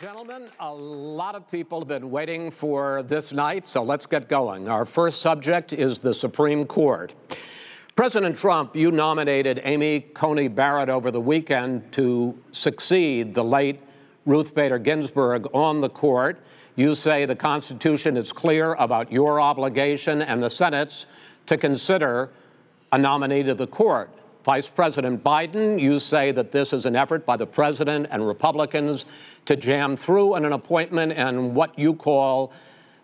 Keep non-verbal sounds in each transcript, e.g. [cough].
Gentlemen, a lot of people have been waiting for this night, so let's get going. Our first subject is the Supreme Court. President Trump, you nominated Amy Coney Barrett over the weekend to succeed the late Ruth Bader Ginsburg on the court. You say the Constitution is clear about your obligation and the Senate's to consider a nominee to the court. Vice President Biden, you say that this is an effort by the president and Republicans to jam through an appointment and what you call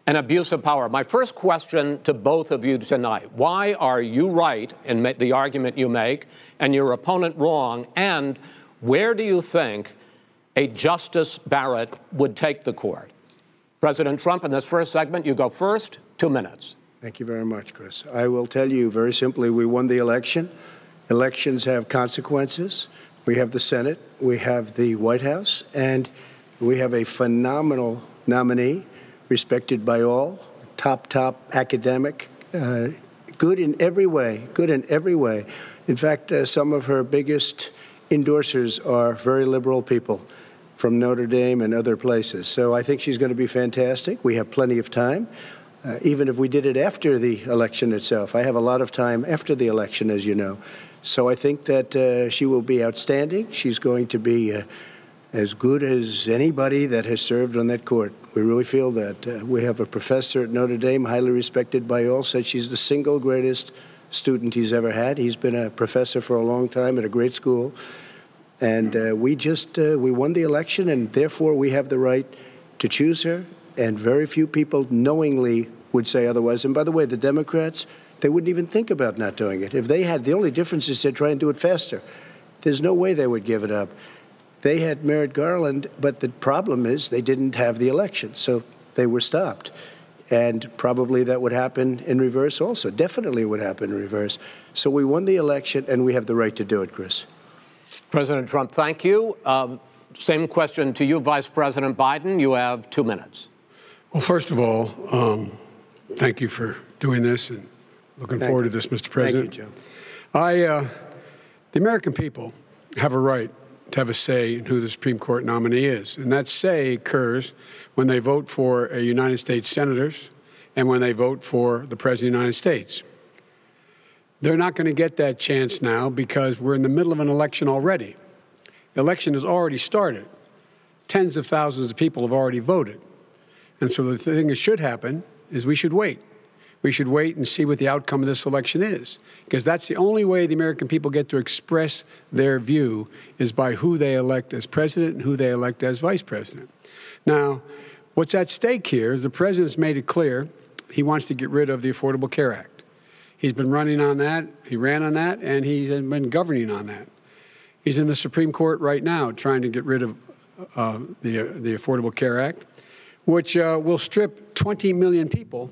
an abuse of power. My first question to both of you tonight why are you right in the argument you make and your opponent wrong? And where do you think a Justice Barrett would take the court? President Trump, in this first segment, you go first, two minutes. Thank you very much, Chris. I will tell you very simply we won the election. Elections have consequences. We have the Senate, we have the White House, and we have a phenomenal nominee, respected by all, top, top academic, uh, good in every way, good in every way. In fact, uh, some of her biggest endorsers are very liberal people from Notre Dame and other places. So I think she's going to be fantastic. We have plenty of time. Uh, even if we did it after the election itself. I have a lot of time after the election, as you know. So I think that uh, she will be outstanding. She's going to be uh, as good as anybody that has served on that court. We really feel that. Uh, we have a professor at Notre Dame, highly respected by all, said she's the single greatest student he's ever had. He's been a professor for a long time at a great school. And uh, we just uh, we won the election, and therefore we have the right to choose her. And very few people knowingly would say otherwise. And by the way, the Democrats they wouldn't even think about not doing it. If they had, the only difference is they'd try and do it faster. There's no way they would give it up. They had Merrick Garland, but the problem is they didn't have the election, so they were stopped. And probably that would happen in reverse also. Definitely would happen in reverse. So we won the election, and we have the right to do it, Chris. President Trump, thank you. Um, same question to you, Vice President Biden. You have two minutes. Well, first of all, um, thank you for doing this and Looking Thank forward you. to this, Mr. President. Thank you, Joe. I, uh, the American people have a right to have a say in who the Supreme Court nominee is. And that say occurs when they vote for a United States senators and when they vote for the President of the United States. They're not going to get that chance now because we're in the middle of an election already. The election has already started. Tens of thousands of people have already voted. And so the thing that should happen is we should wait we should wait and see what the outcome of this election is. Because that's the only way the American people get to express their view is by who they elect as president and who they elect as vice president. Now, what's at stake here is the president's made it clear he wants to get rid of the Affordable Care Act. He's been running on that, he ran on that, and he's been governing on that. He's in the Supreme Court right now trying to get rid of uh, the, the Affordable Care Act, which uh, will strip 20 million people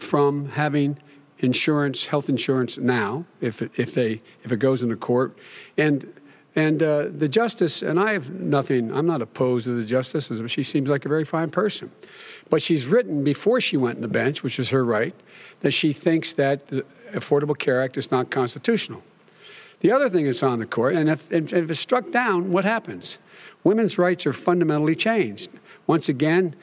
from having insurance, health insurance now, if it, if they if it goes into court, and and uh, the justice and I have nothing. I'm not opposed to the justice. She seems like a very fine person, but she's written before she went in the bench, which is her right, that she thinks that the Affordable Care Act is not constitutional. The other thing that's on the court, and if, if it's struck down, what happens? Women's rights are fundamentally changed. Once again,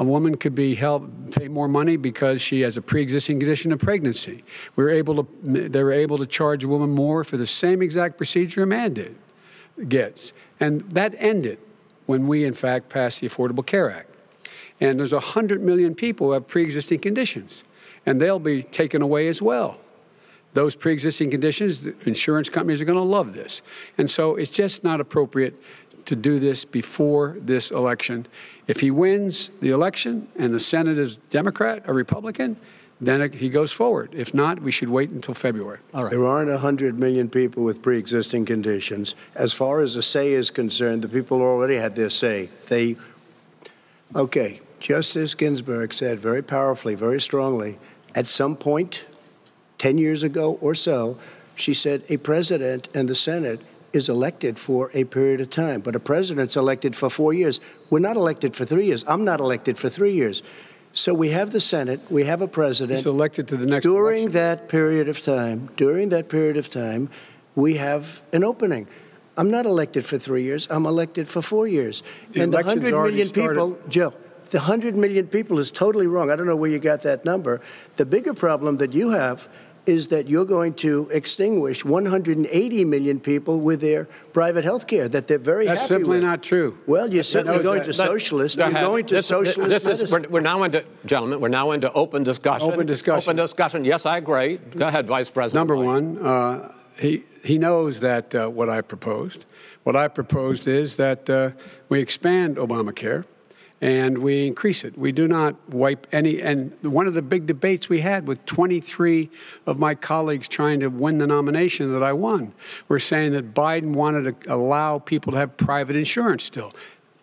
a woman could be helped pay more money because she has a pre-existing condition of pregnancy. We were able to they were able to charge a woman more for the same exact procedure a man did gets. And that ended when we in fact passed the Affordable Care Act. And there's 100 million people who have pre-existing conditions and they'll be taken away as well. Those pre-existing conditions, insurance companies are going to love this. And so it's just not appropriate to do this before this election. If he wins the election and the Senate is Democrat or Republican, then he goes forward. If not, we should wait until February. All right. There aren't 100 million people with pre existing conditions. As far as the say is concerned, the people already had their say. They, okay, Justice Ginsburg said very powerfully, very strongly, at some point, 10 years ago or so, she said a president and the Senate is elected for a period of time, but a president's elected for four years. We're not elected for three years. I'm not elected for three years. So we have the Senate, we have a president. He's elected to the next During election. that period of time, during that period of time, we have an opening. I'm not elected for three years. I'm elected for four years. The and the election's 100 started. people, Joe, the 100 million people is totally wrong. I don't know where you got that number. The bigger problem that you have is that you're going to extinguish 180 million people with their private health care that they're very? That's happy simply with. not true. Well, you're certainly going that. to socialist. You're going to This- socialist this is, we're, we're now into, gentlemen, we're now into open discussion. Open discussion. Open discussion. Yes, I agree. Go ahead, Vice President. Number White. one, uh, he, he knows that uh, what I proposed. What I proposed is that uh, we expand Obamacare and we increase it. We do not wipe any. And one of the big debates we had with 23 of my colleagues trying to win the nomination that I won were saying that Biden wanted to allow people to have private insurance still.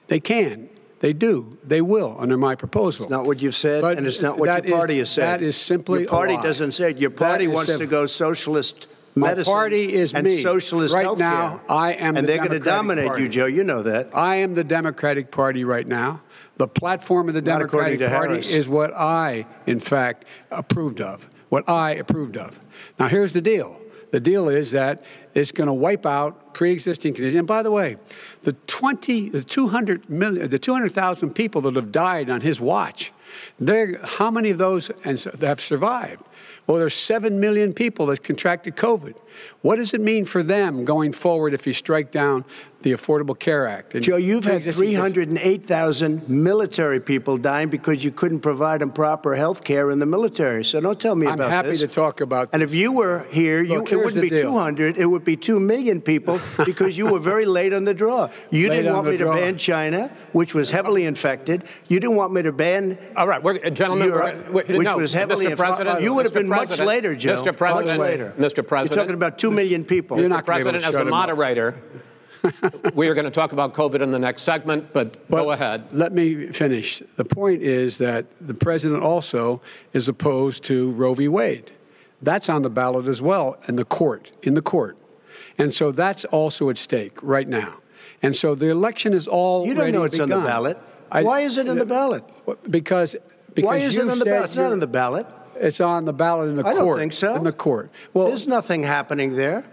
They can. They do. They will under my proposal. It's not what you've said, But and it's not what your is- party has said. That is simply your party doesn't say it. Your party is wants to go socialist My medicine. party is and me. socialist Right healthcare. now, I am and the they're going to dominate Party. you, Joe. You know that. I am the Democratic Party right now. The platform of the Not Democratic Party Harris. is what I, in fact, approved of. What I approved of. Now, here's the deal. The deal is that it's going to wipe out pre-existing conditions. And by the way, the 20, the 200 million, the 200,000 people that have died on his watch, they're, how many of those have survived? Well, there's 7 million people that contracted COVID. What does it mean for them going forward if you strike down the Affordable Care Act? and Joe, you've had 308,000 military people dying because you couldn't provide them proper health care in the military. So don't tell me about that. I'm happy to talk about that. And this. if you were here, you, Look, it wouldn't be deal. 200, it would be 2 million people [laughs] because you were very late on the draw. You Late didn't want the me to ban China, which was heavily infected. You didn't want me to ban All right, we're, gentlemen, Europe, we're, we- which no, was heavily Mr. President, You would have Mr. been much later, Joe. Mr. President, much later. Mr. President, You're talking about 2 million people. You're not gonna be able President, to as shut the him moderator, [laughs] we are going to talk about COVID in the next segment, but, But go ahead. Let me finish. The point is that the president also is opposed to Roe v. Wade. That's on the ballot as well in the court, in the court. And so that's also at stake right now. And so the election is all You don't know it's on the ballot. I- Why is it on the ballot? Because because Why is you it on the ballot? It's not on the ballot. It's on the ballot in the I court. don't think so. In the court. Well, There's nothing happening there.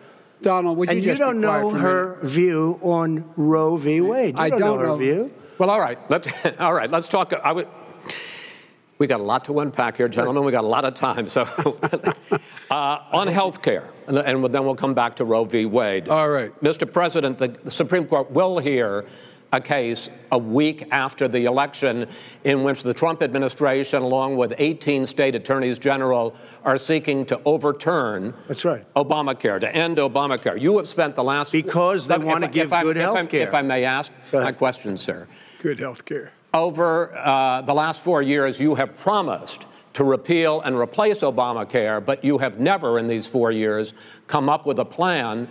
Donald, would you And you just be don't know for a minute? her view on Roe v. Wade. You I don't, don't know her know. view. Well, all right. Let's [laughs] all right. Let's talk. I would. We got a lot to unpack here, gentlemen. We got a lot of time. So, [laughs] uh, on health care, and then we'll come back to Roe v. Wade. All right. Mr. President, the, the Supreme Court will hear a case a week after the election in which the Trump administration, along with 18 state attorneys general, are seeking to overturn That's right. Obamacare, to end Obamacare. You have spent the last Because they wanna give if good health care. If I may ask my question, sir. Good health care. Over uh, the last four years, you have promised to repeal and replace Obamacare, but you have never in these four years come up with a plan,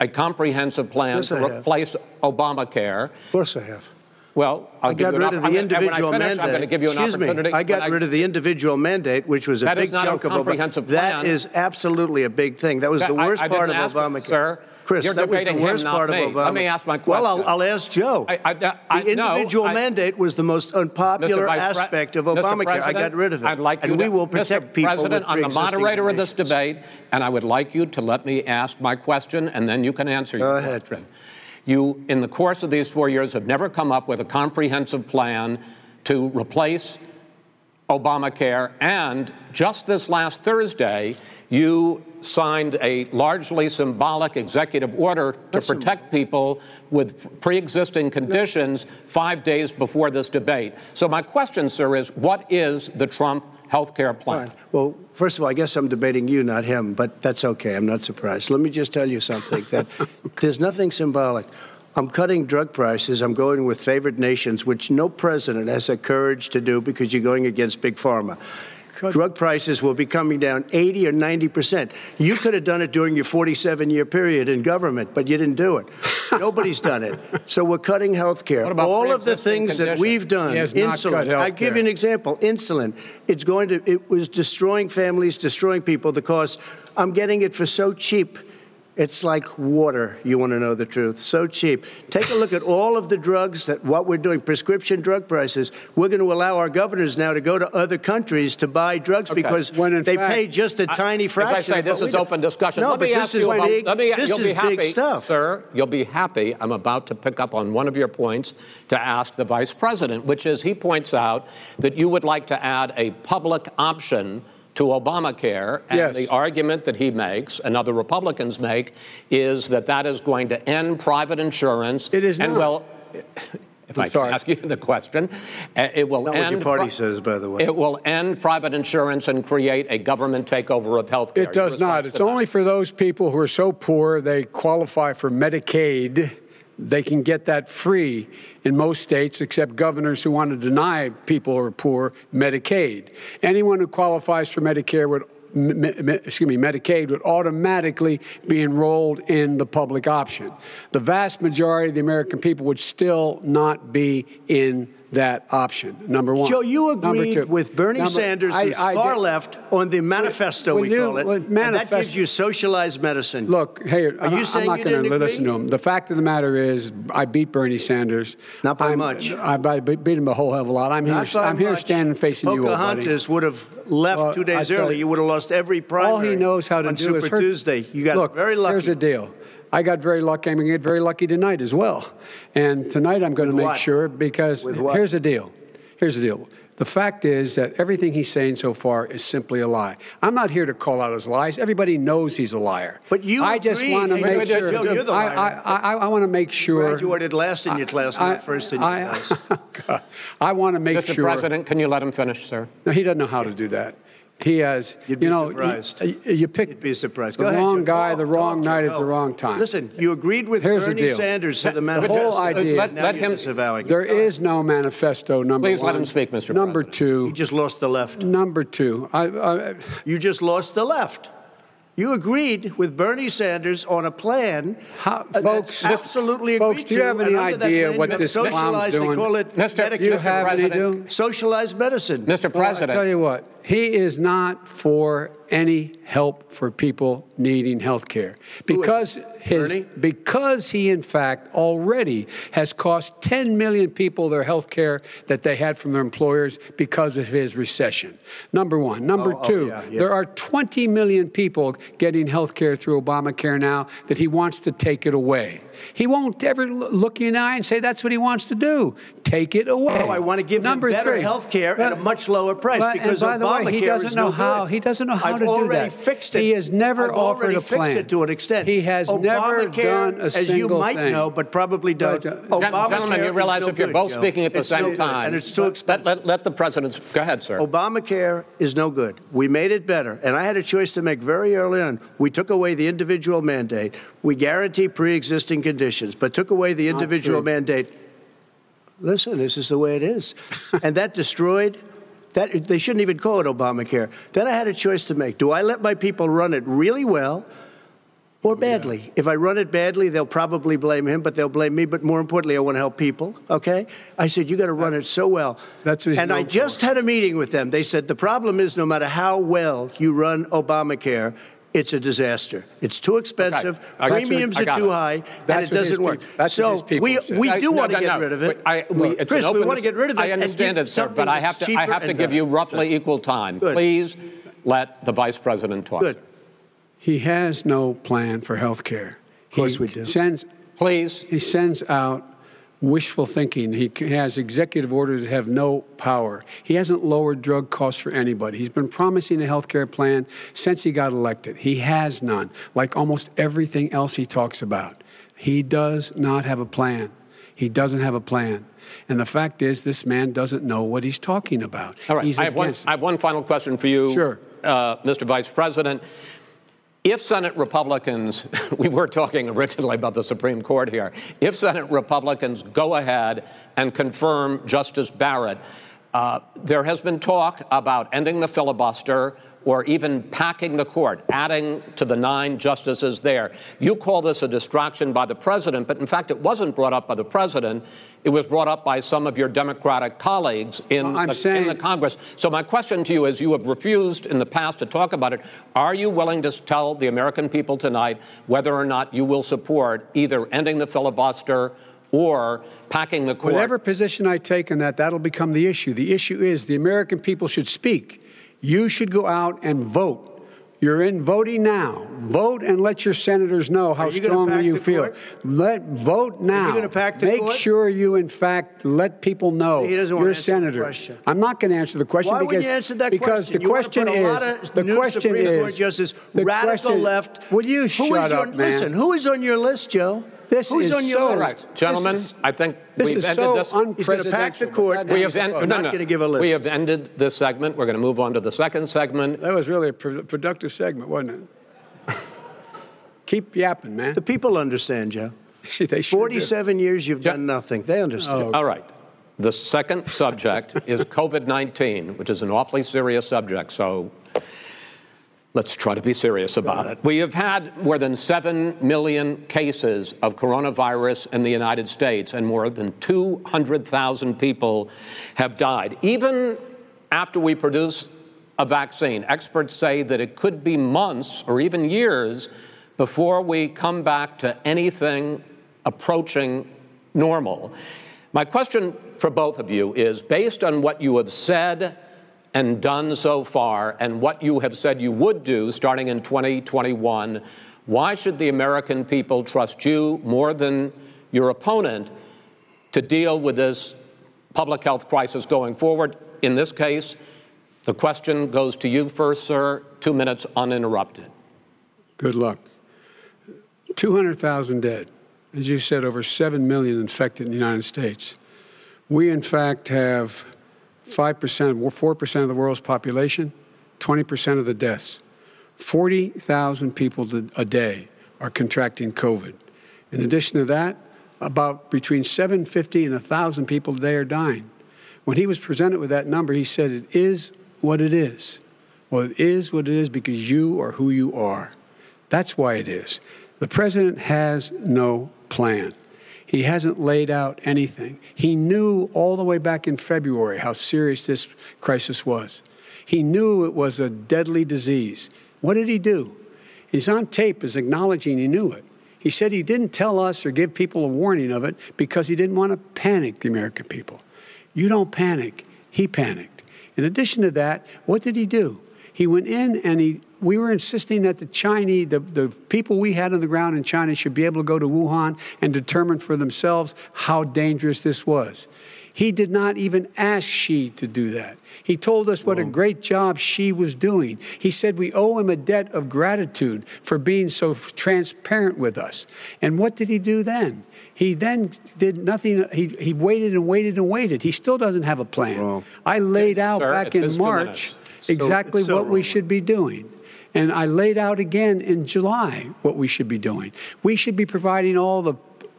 a comprehensive plan Yes, to I replace Obamacare. Of course I have. Well, I'll I give got you an rid of the and individual finish, mandate. I'm going to give you an Excuse opportunity. me. I got rid of the individual mandate, which was a big not a chunk of comprehensive Obama. That is absolutely a big thing. That was That- the worst I part of Obamacare. sir, Chris, you're that was the debating him, worst part me. of Obama. Let me ask my question. Well, I'll. I'll ask Joe. I- I- I- the no, individual I- mandate was the most unpopular aspect of Obamacare. I got rid of it. I'd like and you we will protect Mr. people President, I'm the moderator of this debate, and I would like you to let me ask my question, and then you can answer Go your ahead. question. You, in the course of these four years, have never come up with a comprehensive plan to replace Obamacare, and just this last Thursday, you signed a largely symbolic executive order to protect people with pre existing conditions five days before this debate. So, my question, sir, is what is the Trump health care plan? Fine. Well, first of all, I guess I'm debating you, not him, but that's okay. I'm not surprised. Let me just tell you something that [laughs] there's nothing symbolic. I'm cutting drug prices. I'm going with favored nations, which no president has the courage to do because you're going against big pharma. Drug prices will be coming down 80 or 90 percent. You could have done it during your 47 year period in government, but you didn't do it. [laughs] Nobody's done it. So we're cutting health care. All of the things that we've done, He has not insulin. I give you an example. Insulin. It's going to. It was destroying families, destroying people because I'm getting it for so cheap It's like water, you want to know the truth. So cheap. Take a look at all of the drugs that what we're doing, prescription drug prices. We're going to allow our governors now to go to other countries to buy drugs okay. because they fact, pay just a I, tiny fraction. As I say, this is open discussion. No, let but me this is about, big, let me, this you'll is be happy, big stuff. Sir, you'll be happy. I'm about to pick up on one of your points to ask the vice president, which is he points out that you would like to add a public option to Obamacare. And yes. the argument that he makes and other Republicans make is that that is going to end private insurance. It is and not. well, if I'm I can ask you the question, uh, it will not end. What your party pri- says, by the way. It will end private insurance and create a government takeover of health care. It does not. It's only for those people who are so poor they qualify for Medicaid they can get that free in most states, except governors who want to deny people who are poor Medicaid. Anyone who qualifies for Medicare would excuse me, Medicaid would automatically be enrolled in the public option. The vast majority of the American people would still not be in that option. Number one. Joe, you agreed with Bernie Number, Sanders, who's I, I far did, left, on the manifesto, we you, call it. Manifest, and that gives you socialized medicine. Look, hey, Are you I'm not going to listen to him. The fact of the matter is, I beat Bernie Sanders. Not by I'm, much. I, I, beat him a whole hell of a lot. I'm not here. I'm much. here standing facing Pocahontas you, would have left well, two days early. You, you would have lost every primary. All he knows how to on do Super is hurt. Tuesday. You got Look, very lucky. Here's the deal. I got very lucky. I'm going to get very lucky tonight as well. And tonight I'm going With to make what? sure because here's the deal. Here's the deal. The fact is that everything he's saying so far is simply a lie. I'm not here to call out his lies. Everybody knows he's a liar. But you, I just want to make sure. Joe, you're the liar. I, I, I, I want to make sure. You Graduated last in your class, not first in your [laughs] class. Oh, I want to make Mr. sure. Mr. President, can you let him finish, sir? No, he doesn't know how to do that. He has, You'd be you know, surprised. You, you pick You'd be surprised. the Go ahead, wrong Joe. guy, Go the on, wrong go on, night Joe. at the wrong time. Listen, you agreed with Here's the Bernie deal. Sanders to the The manifesto. whole idea- Let, Now let you're him. disavowing it. There is no manifesto. Number Please one. let him speak, Mr. President. Number President. two. You just lost the left. Number two. I, I, You just lost the left. You agreed with Bernie Sanders on a plan How, uh, folks, that's absolutely folks, agreed do you have any and under that idea plan, what you have this clown's socialized, doing? They call it Mr. Medicare. Do you Mr. have any President. do? socialized medicine. Mr. Well, I President. tell you what, he is not for any help for people needing health care because his because he in fact already has cost 10 million people their health care that they had from their employers because of his recession. Number 1, number Oh, oh, 2, yeah, yeah. there are 20 million people getting health care through Obamacare now that he wants to take it away. He won't ever look you in the eye and say that's what he wants to do. Take it away. Oh, I want to give Number them better three, health care at a much lower price but- because and by the way, he Obamacare doesn't is know no how. good. He doesn't know how I've to do already that. fixed it. He has never I've offered already a fixed plan it to an extent. He has never done a as you single might thing. know, but probably don't. Uh, Gen- Obamacare Gentlemen, you is realize no if you're good, both Joe. speaking at the It's no same good, time, and it's too expensive. Let, let, let the president go ahead, sir. Obamacare is no good. We made it better. And I had a choice to make very early on. We took away the individual mandate. We guarantee pre existing conditions, but took away the individual mandate. Listen, this is the way it is. [laughs] and that destroyed. That, they shouldn't even call it Obamacare. Then I had a choice to make. Do I let my people run it really well or badly? If I run it badly, they'll probably blame him, but they'll blame me. But more importantly, I want to help people. Okay? I said, you got to run it so well. That's what he's and I just for. had a meeting with them. They said the problem is no matter how well you run Obamacare, it's a disaster. It's too expensive. I got you. Premiums are too it. high, That's and it doesn't work. people- that's what so his people we said. we do no, want no, to get no. rid of it. I, we, it's Chris, we want to get rid of it. I understand it, sir, but I have to. I have to give better. you roughly equal time. Good. Please let the vice president talk. Good. He has no plan for health care. Of course we do. Sends, Please. he sends out wishful thinking. He has executive orders that have no power. He hasn't lowered drug costs for anybody. He's been promising a health care plan since he got elected. He has none, like almost everything else he talks about. He does not have a plan. He doesn't have a plan. And the fact is, this man doesn't know what he's talking about. All right. I have, one, I have one final question for you, Sure. uh, Mr. Vice President. If Senate Republicans, [laughs] we were talking originally about the Supreme Court here, if Senate Republicans go ahead and confirm Justice Barrett, uh, there has been talk about ending the filibuster, or even packing the court, adding to the nine justices there. You call this a distraction by the president, but in fact, it wasn't brought up by the president. It was brought up by some of your Democratic colleagues in, well, the, saying, in the Congress. So, my question to you is you have refused in the past to talk about it. Are you willing to tell the American people tonight whether or not you will support either ending the filibuster? or packing the court. Whatever position I take on that, that'll become the issue. The issue is the American people should speak. You should go out and vote. You're in voting now. Vote and let your senators know how you strongly you feel. Court? Let vote now. Are you pack the Make court? sure you, in fact, let people know you're a senator. I'm not going to answer the question Why because you answer that because question? the question is the question Supreme is Court justice the radical question, left. Will you who shut up, on, man? Listen, who is on your list, Joe? This Who's is on your so list? Right. Gentlemen, is, I think this we've is ended so this. He's going to pack the court. We have en- end, we're no, not no. going to give a list. We have ended this segment. We're going to move on to the second segment. That was really a pro- productive segment, wasn't it? [laughs] Keep yapping, man. The people understand, Joe. [laughs] they sure 47 years you've Jo- done nothing. They understand. Oh. All right. The second subject is COVID 19, which is an awfully serious subject. So let's try to be serious about it. We have had more than 7 million cases of coronavirus in the United States, and more than 200,000 people have died. Even after we produce a vaccine, experts say that it could be months or even years before we come back to anything approaching normal. My question for both of you is based on what you have said and done so far and what you have said you would do starting in 2021, why should the American people trust you more than your opponent to deal with this public health crisis going forward? In this case, the question goes to you first, sir. Two minutes uninterrupted. Good luck. 200,000 dead. As you said, over 7 million infected in the United States. We, in fact, have 5%, 4% of the world's population, 20% of the deaths. 40,000 people a day are contracting COVID. In addition to that, about between 750 and 1,000 people a day are dying. When he was presented with that number, he said, It is what it is. Well, it is what it is because you are who you are. That's why it is. The president has no plan. He hasn't laid out anything. He knew all the way back in February how serious this crisis was. He knew it was a deadly disease. What did he do? He's on tape as acknowledging he knew it. He said he didn't tell us or give people a warning of it because he didn't want to panic the American people. You don't panic. He panicked. In addition to that, what did he do? He went in and he we were insisting that the Chinese, the, the people we had on the ground in China should be able to go to Wuhan and determine for themselves how dangerous this was. He did not even ask Xi to do that. He told us what a great job Xi was doing. He said we owe him a debt of gratitude for being so transparent with us. And what did he do then? He then did nothing. He, he waited and waited and waited. He still doesn't have a plan. Wrong. I laid out Sir, back in March minutes. exactly so what we should be doing. And I laid out again in July what we should be doing. We should be providing all the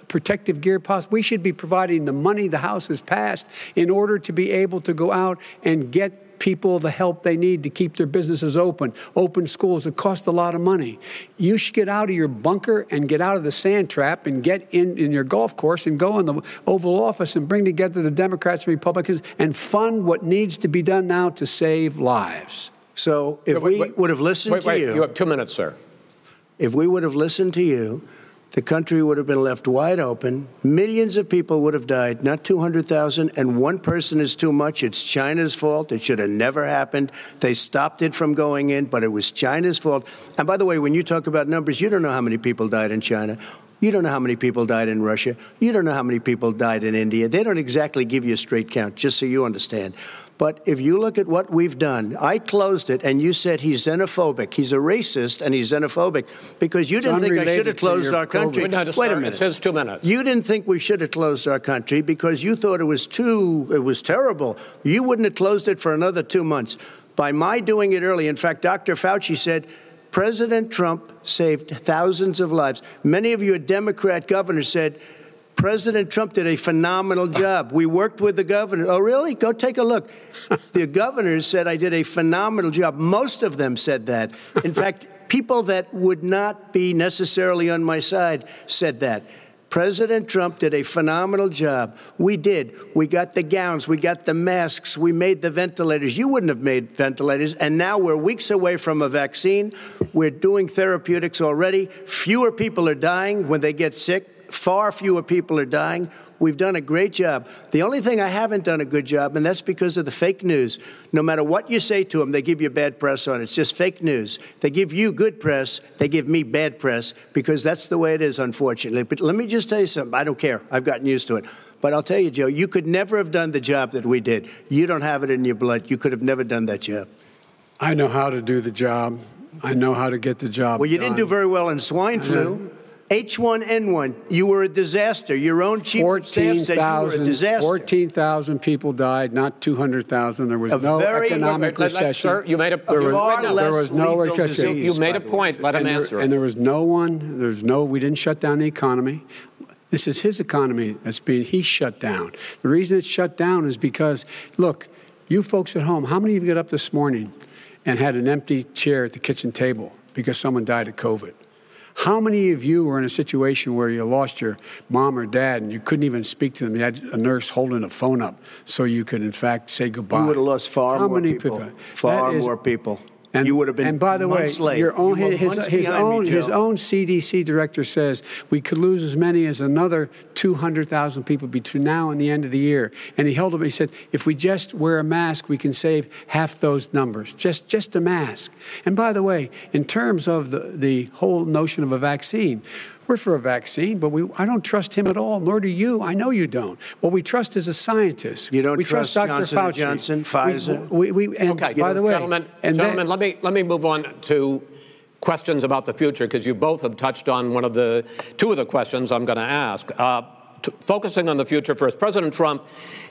protective gear possible. We should be providing the money the House has passed in order to be able to go out and get people the help they need to keep their businesses open, open schools that cost a lot of money. You should get out of your bunker and get out of the sand trap and get in, in your golf course and go in the Oval Office and bring together the Democrats and Republicans and fund what needs to be done now to save lives. So if Wait, we would have listened Wait, to you, You have two minutes, sir. if we would have listened to you, the country would have been left wide open. Millions of people would have died, not 200,000. And one person is too much. It's China's fault. It should have never happened. They stopped it from going in, but it was China's fault. And by the way, when you talk about numbers, you don't know how many people died in China. You don't know how many people died in Russia. You don't know how many people died in India. They don't exactly give you a straight count, just so you understand. But if you look at what we've done, I closed it and you said he's xenophobic. He's a racist and he's xenophobic because you It's didn't think I should have closed our country. COVID. No, just Wait a minute. It says two minutes. You didn't think we should have closed our country because you thought it was too, it was terrible. You wouldn't have closed it for another two months. By my doing it early, in fact, Dr. Fauci said, President Trump saved thousands of lives. Many of your Democrat governors said, President Trump did a phenomenal job. We worked with the governor. Oh, really? Go take a look. The governors said I did a phenomenal job. Most of them said that. In fact, people that would not be necessarily on my side said that. President Trump did a phenomenal job. We did. We got the gowns, we got the masks, we made the ventilators. You wouldn't have made ventilators. And now we're weeks away from a vaccine. We're doing therapeutics already. Fewer people are dying when they get sick far fewer people are dying. We've done a great job. The only thing I haven't done a good job, and that's because of the fake news. No matter what you say to them, they give you bad press on it. It's just fake news. They give you good press, they give me bad press because that's the way it is, unfortunately. But let me just tell you something. I don't care. I've gotten used to it. But I'll tell you, Joe, you could never have done the job that we did. You don't have it in your blood. You could have never done that job. I know how to do the job. I know how to get the job. Well, you done. didn't do very well in swine flu. H1N1, you were a disaster. Your own chief of staff said you were a disaster. 14,000 people died, not 200,000. There was A no very- economic Let- let- recession. sir, you made a There was- far there was no recession. disease, You made a point. Let him and, answer there, it. and there was no one, there's no, we didn't shut down the economy. This is his economy that's being, he shut down. The reason it's shut down is because, look, you folks at home, how many of you got up this morning and had an empty chair at the kitchen table because someone died of COVID? How many of you were in a situation where you lost your mom or dad and you couldn't even speak to them? You had a nurse holding a phone up so you could, in fact, say goodbye. You would have lost far How more many people. people? Far is- more people. And, you would have been and by the way, late. your own, You his, his behind me, own his own CDC director says we could lose as many as another 200,000 people between now and the end of the year. And he held up. He said, if we just wear a mask, we can save half those numbers. Just just a mask. And by the way, in terms of the the whole notion of a vaccine. We're for a vaccine, but we, I don't trust him at all, nor do you. I know you don't. What we trust is a scientist. You don't we trust Dr. Johnson Fauci. and Johnson, We- Pfizer? We, we, and Okay, by the way, gentlemen, and that- gentlemen, let me let me move on to questions about the future because you both have touched on one of the two of the questions I'm going to ask. Uh, t- focusing on the future first, President Trump,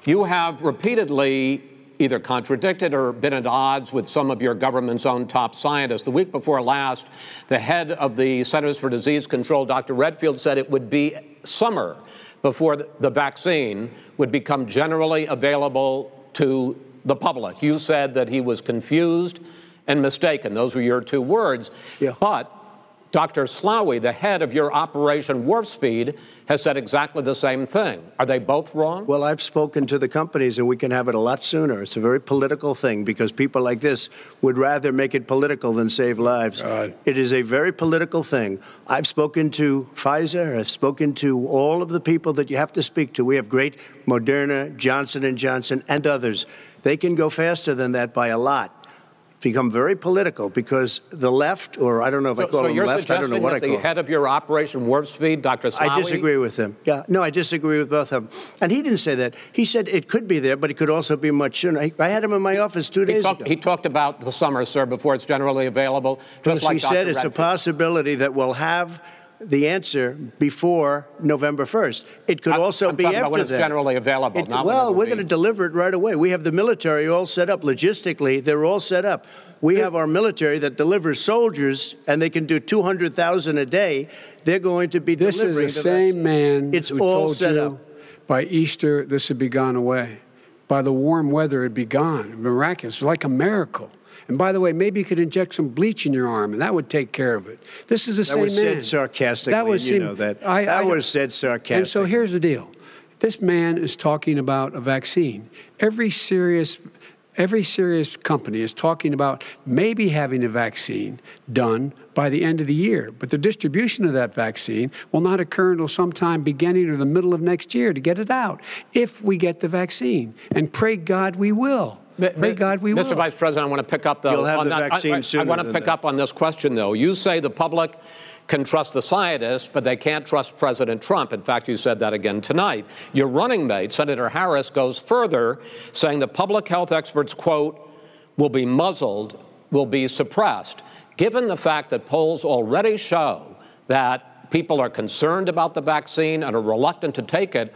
you have repeatedly either contradicted or been at odds with some of your government's own top scientists. The week before last, the head of the Centers for Disease Control, Dr. Redfield, said it would be summer before the vaccine would become generally available to the public. You said that he was confused and mistaken. Those were your two words. Yeah. But Dr. Slaoui, the head of your Operation Warp Speed, has said exactly the same thing. Are they both wrong? Well, I've spoken to the companies, and we can have it a lot sooner. It's a very political thing because people like this would rather make it political than save lives. God. It is a very political thing. I've spoken to Pfizer. I've spoken to all of the people that you have to speak to. We have great Moderna, Johnson and Johnson, and others. They can go faster than that by a lot. Become very political because the left, or I don't know if I call so them left, I don't know what I call the head of your Operation Warp Speed, Dr. I disagree with him. Yeah, no, I disagree with both of them. And he didn't say that. He said it could be there, but it could also be much sooner. I, I had him in my office two He days talked, ago. he talked about the summer, sir, before it's generally available. Just like he Dr. said it's a possibility that we'll have the answer before November 1st. It could I'm- also I'm be after about when it's that. generally available, It- not well, we're going to deliver it right away. We have the military all set up logistically. They're all set up. We have our military that delivers soldiers, and they can do 200,000 a day. They're going to be This is delivering the the same vaccine. man It's who all told set you up. by Easter this would be gone away. By the warm weather, it'd be gone. Miraculous, like a miracle. And by the way, maybe you could inject some bleach in your arm, and that would take care of it. This is the That same was man. said sarcastically, That was you know that. I- that I- was said sarcastically. And so here's the deal: this man is talking about a vaccine. Every serious, every serious company is talking about maybe having a vaccine done by the end of the year, but the distribution of that vaccine will not occur until sometime beginning or the middle of next year to get it out. If we get the vaccine, and pray God we will. Pray God we will. Mr. Vice President, I want to pick up though. You'll have on the that- vaccine I, I, I want to pick that. up on this question though. You say the public can trust the scientists, but they can't trust President Trump. In fact, you said that again tonight. Your running mate, Senator Harris, goes further, saying the public health experts, quote, will be muzzled, will be suppressed. Given the fact that polls already show that people are concerned about the vaccine and are reluctant to take it,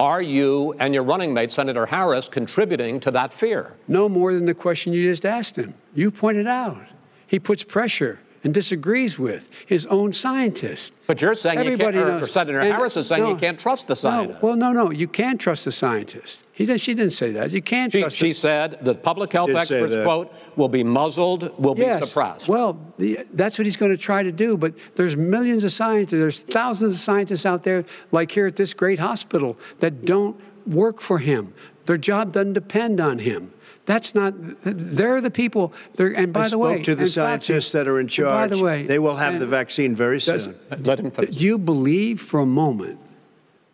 are you and your running mate, Senator Harris, contributing to that fear? No more than the question you just asked him. You pointed out. He puts pressure and disagrees with his own scientists. But you're saying Everybody you can't, or knows. Senator And- Harris is saying no, you can't trust the No, scientists. well, no, no, you can trust the scientists. He did, she didn't say that. You can't she, trust. she the, said that public health experts, quote, will be muzzled, will yes. be suppressed. Well, the, that's what he's going to try to do. But there's millions of scientists. There's thousands of scientists out there, like here at this great hospital, that don't work for him. Their job doesn't depend on him. That's not. They're the people. They're, and by I the spoke way, to the and Fauci- scientists that are in charge. By the way, they will have the vaccine very does- soon. Let him finish. do you believe for a moment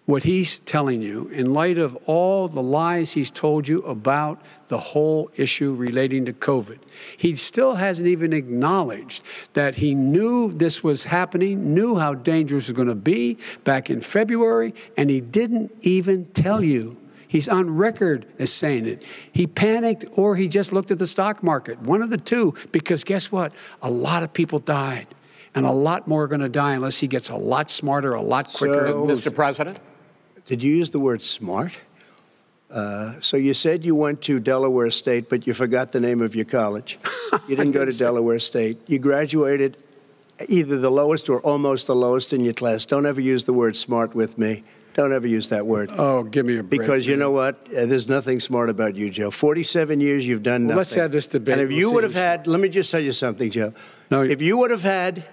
what he's telling you in light of all the lies he's told you about the whole issue relating to COVID? He still hasn't even acknowledged that he knew this was happening, knew how dangerous it was going to be back in February, and he didn't even tell you. He's on record as saying it. He panicked or he just looked at the stock market. One of the two, because guess what? A lot of people died. And a lot more are going to die unless he gets a lot smarter, a lot quicker. So- Mr. President? Did you use the word smart? Uh, so you said you went to Delaware State, but you forgot the name of your college. You didn't go to [laughs] Delaware State. You graduated either the lowest or almost the lowest in your class. Don't ever use the word smart with me. Don't ever use that word. oh, give me a break. Because you know what? Uh, there's nothing smart about you, Joe. 47 years you've done Well, nothing. let's have this debate. And if We'll you would have who's had, let me just tell you something, Joe. No, if you would have had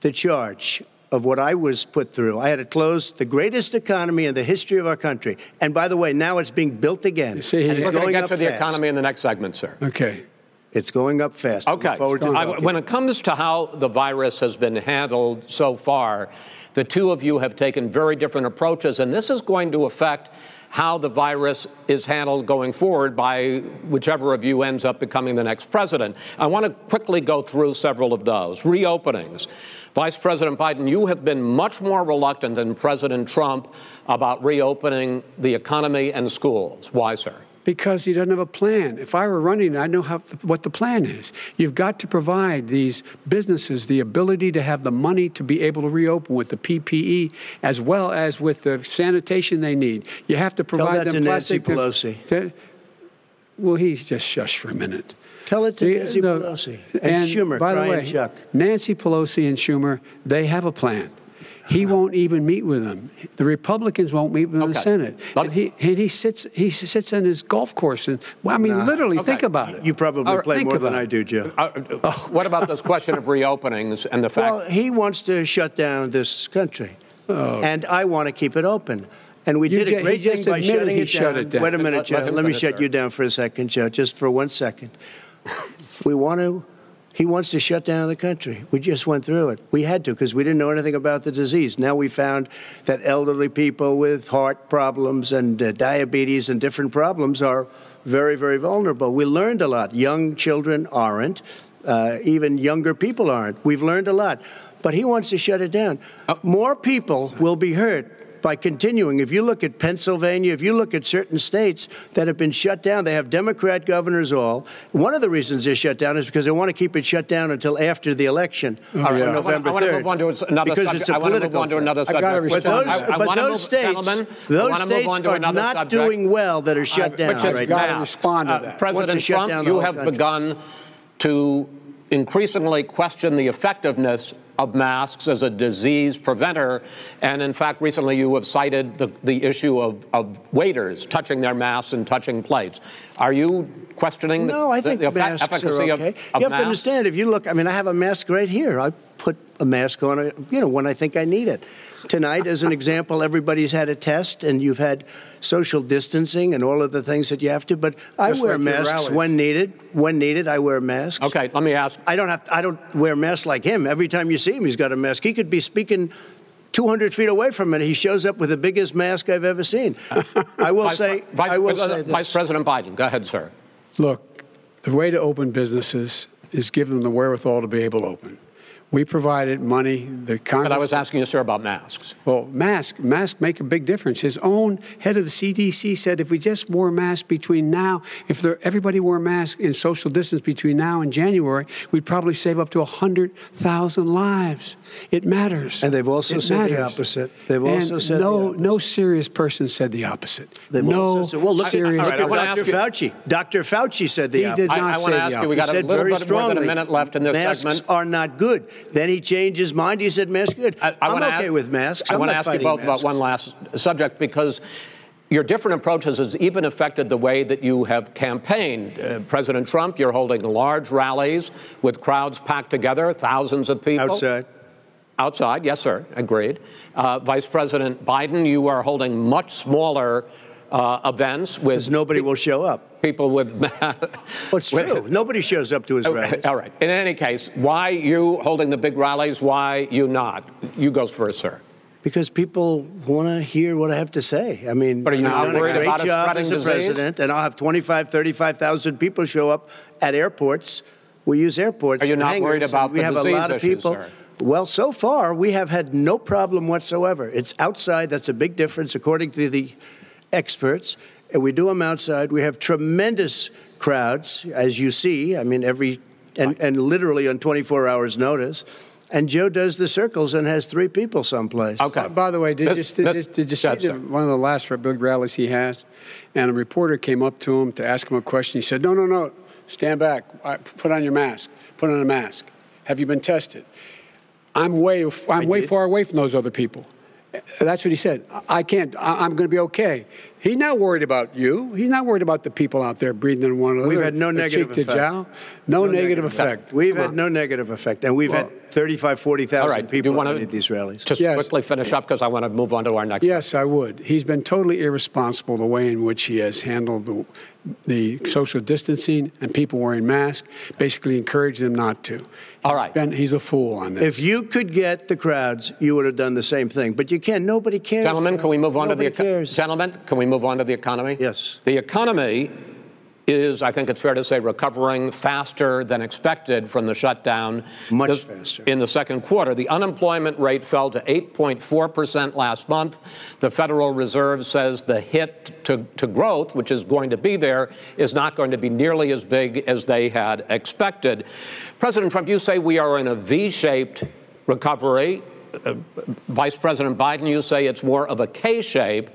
the charge of what I was put through, I had to close the greatest economy in the history of our country. And by the way, now it's being built again. see, he- and it's going to get up to the fast. economy in the next segment, sir. Okay. It's going up fast. Okay. forward to I- when it comes to how the virus has been handled so far, the two of you have taken very different approaches, and this is going to affect how the virus is handled going forward by whichever of you ends up becoming the next president. I want to quickly go through several of those. Reopenings. Vice President Biden, you have been much more reluctant than President Trump about reopening the economy and schools. Why, sir? Because he doesn't have a plan. If I were running, I'd know how, what the plan is. You've got to provide these businesses the ability to have the money to be able to reopen with the PPE as well as with the sanitation they need. You have to provide Tell that them to Nancy. Pelosi. To- well, he's just shush for a minute. Tell it to The- Nancy the- Pelosi and, Schumer, By the way, Chuck. Nancy Pelosi and Schumer, they have a plan. He won't even meet with them. The Republicans won't meet with him in the Senate. But- and he and he sits he sits on his golf course and well, I mean, literally, Okay. think about it. You probably Or play more than about I do, Joe. Uh, uh, [laughs] what about this question of reopenings and the fact? Well, he wants to shut down this country, and I want to keep it open. And we Oh. You did ju- a great just thing by shutting it, shut down. it down. Wait a minute, Let- Joe. let Let, me shut sir. you down for a second, Joe, just for one second. We want to. He wants to shut down the country. We just went through it. We had to because we didn't know anything about the disease. Now we found that elderly people with heart problems and uh, diabetes and different problems are very, very vulnerable. We learned a lot. Young children aren't. Uh, even younger people aren't. We've learned a lot. But he wants to shut it down. More people will be hurt by continuing. If you look at Pennsylvania, if you look at certain states that have been shut down, they have Democrat governors all. One of the reasons they're shut down is because they want to keep it shut down until after the election Oh, on yeah. I wanna- November I want to 3rd. move on to another because subject. it's a I want to move on to threat. another I've subject. gotta But respond. those, I- I but wanna those move- states, gentlemen, I those wanna states are not subject. doing well that are shut I- down Which is right gotta now. now. respond to Uh, that. President to shut Trump, down you have country. begun to increasingly question the effectiveness of masks as a disease preventer. And in fact, recently you have cited the, the issue of, of waiters touching their masks and touching plates. Are you questioning No, I the, think the effe- masks efficacy are of, okay. of you have masks? to understand. If you look, I mean, I have a mask right here. I put a mask on, it, you know, when I think I need it. Tonight, as an example, everybody's had a test, and you've had social distancing and all of the things that you have to. But I Just wear like masks when needed. When needed, I wear masks. Okay, let me ask. I don't have. I don't wear masks like him. Every time you see him, he's got a mask. He could be speaking. 200 feet away from it, he shows up with the biggest mask I've ever seen. I will [laughs] Vice, say, Vice, I will say this. Vice President Biden, go ahead, sir. Look, the way to open businesses is give them the wherewithal to be able to open. We provided money. The Congress. But I was asking you, sir, about masks. Well, masks masks make a big difference. His own head of the CDC said if we just wore masks between now, if there, everybody wore masks in social distance between now and January, we'd probably save up to 100,000 lives. It matters. And they've also it said matters. the opposite. They've And also said no, the no serious person said the opposite. They've no also said, well, look serious at, all right, I wanna at ask Dr. Fauci. Dr. Fauci said the He opposite. did I, not I want say to the ask you, we got He a little very bit more than a minute left in this masks segment. are not good. Then he changed his mind. He said masks good. I, I am okay ask- with masks. I I'm want to ask you both masks. about one last subject because your different approaches has even affected the way that you have campaigned. Uh, President Trump, you're holding large rallies with crowds packed together, thousands of people. outside. Outside, yes, sir, agreed. Uh, Vice President Biden, you are holding much smaller uh, events with Because nobody will show up. people with. [laughs] Well, it's true. Nobody shows up to his rallies. All right. In any case, why you holding the big rallies? Why you not? You goes first, sir. Because people want to hear what I have to say. I mean, But are you not worried great about job spreading as a disease? president, and I'll have 25, 35,000 people show up at airports. We use airports. Are you not worried about we the have a lot of issues, people. sir? Well, so far we have had no problem whatsoever. It's outside. That's a big difference, according to the experts. And we do them outside. We have tremendous crowds, as you see. I mean, every and, and literally on 24 hours notice. And Joe does the circles and has three people someplace. Okay. Uh, by the way, did, This- you, did, this- you- did you see the, one of the last big rallies he had? And a reporter came up to him to ask him a question. He said, No, no, no, stand back. I- Put on your mask. Put on a mask. Have you been tested? I'm way, I'm way did. far away from those other people. That's what he said. I I can't. I- I'm going to be okay. He's not worried about you. He's not worried about the people out there breathing in one another. We've had no negative effect. jowl. No, negative effect. We've Come had on. no negative effect, and we've Well- had 35, 40,000 All right. Do you people want at these rallies. Just Yes. quickly finish up because I want to move on to our next. Yes, I would. He's been totally irresponsible the way in which he has handled the, the social distancing and people wearing masks, basically encouraged them not to. All right. Ben, he's a fool on this. If you could get the crowds, you would have done the same thing. But you can't. Nobody cares. Gentlemen, can we move on Nobody to the eco- cares. gentlemen? Can we move on to the economy? Yes. The economy is, I think it's fair to say, recovering faster than expected from the shutdown. Much This- faster. In the second quarter, the unemployment rate fell to 8.4 percent last month. The Federal Reserve says the hit to, to growth, which is going to be there, is not going to be nearly as big as they had expected. President Trump, you say we are in a V-shaped recovery. Uh, Vice President Biden, you say it's more of a K shape.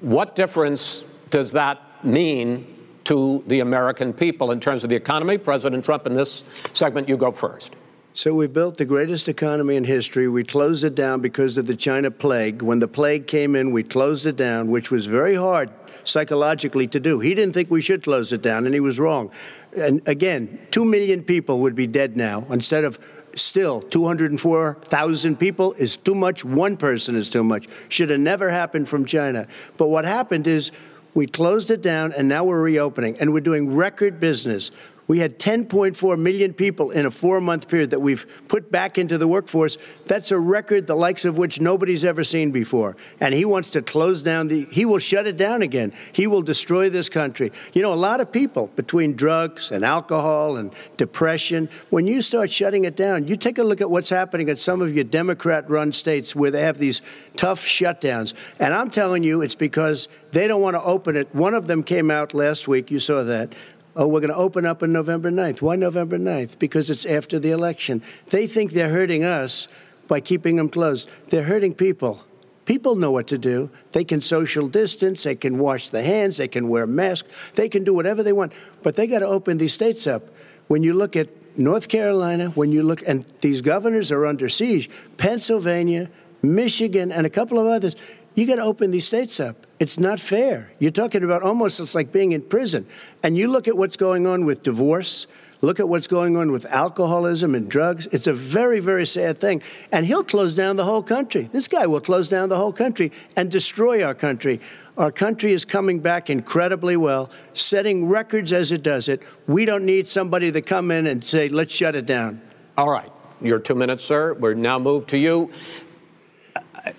What difference does that mean to the American people in terms of the economy? President Trump, in this segment, you go first. So we built the greatest economy in history. We closed it down because of the China plague. When the plague came in, we closed it down, which was very hard psychologically to do. He didn't think we should close it down, and he was wrong. And again, two million people would be dead now instead of still 204,000 people is too much. One person is too much. Should have never happened from China. But what happened is we closed it down, and now we're reopening, and we're doing record business. We had 10.4 million people in a four month period that we've put back into the workforce. That's a record the likes of which nobody's ever seen before. And he wants to close down the, he will shut it down again. He will destroy this country. You know, a lot of people between drugs and alcohol and depression, when you start shutting it down, you take a look at what's happening in some of your Democrat run states where they have these tough shutdowns. And I'm telling you, it's because they don't want to open it. One of them came out last week, you saw that. Oh, we're going to open up on November 9th. Why November 9th? Because it's after the election. They think they're hurting us by keeping them closed. They're hurting people. People know what to do. They can social distance, they can wash their hands, they can wear masks, they can do whatever they want. But they got to open these states up. When you look at North Carolina, when you look, and these governors are under siege, Pennsylvania, Michigan, and a couple of others, you got to open these states up. It's not fair. You're talking about almost it's like being in prison. And you look at what's going on with divorce, look at what's going on with alcoholism and drugs. It's a very, very sad thing. And he'll close down the whole country. This guy will close down the whole country and destroy our country. Our country is coming back incredibly well, setting records as it does it. We don't need somebody to come in and say, let's shut it down. All right. Your two minutes, sir. We're now moved to you.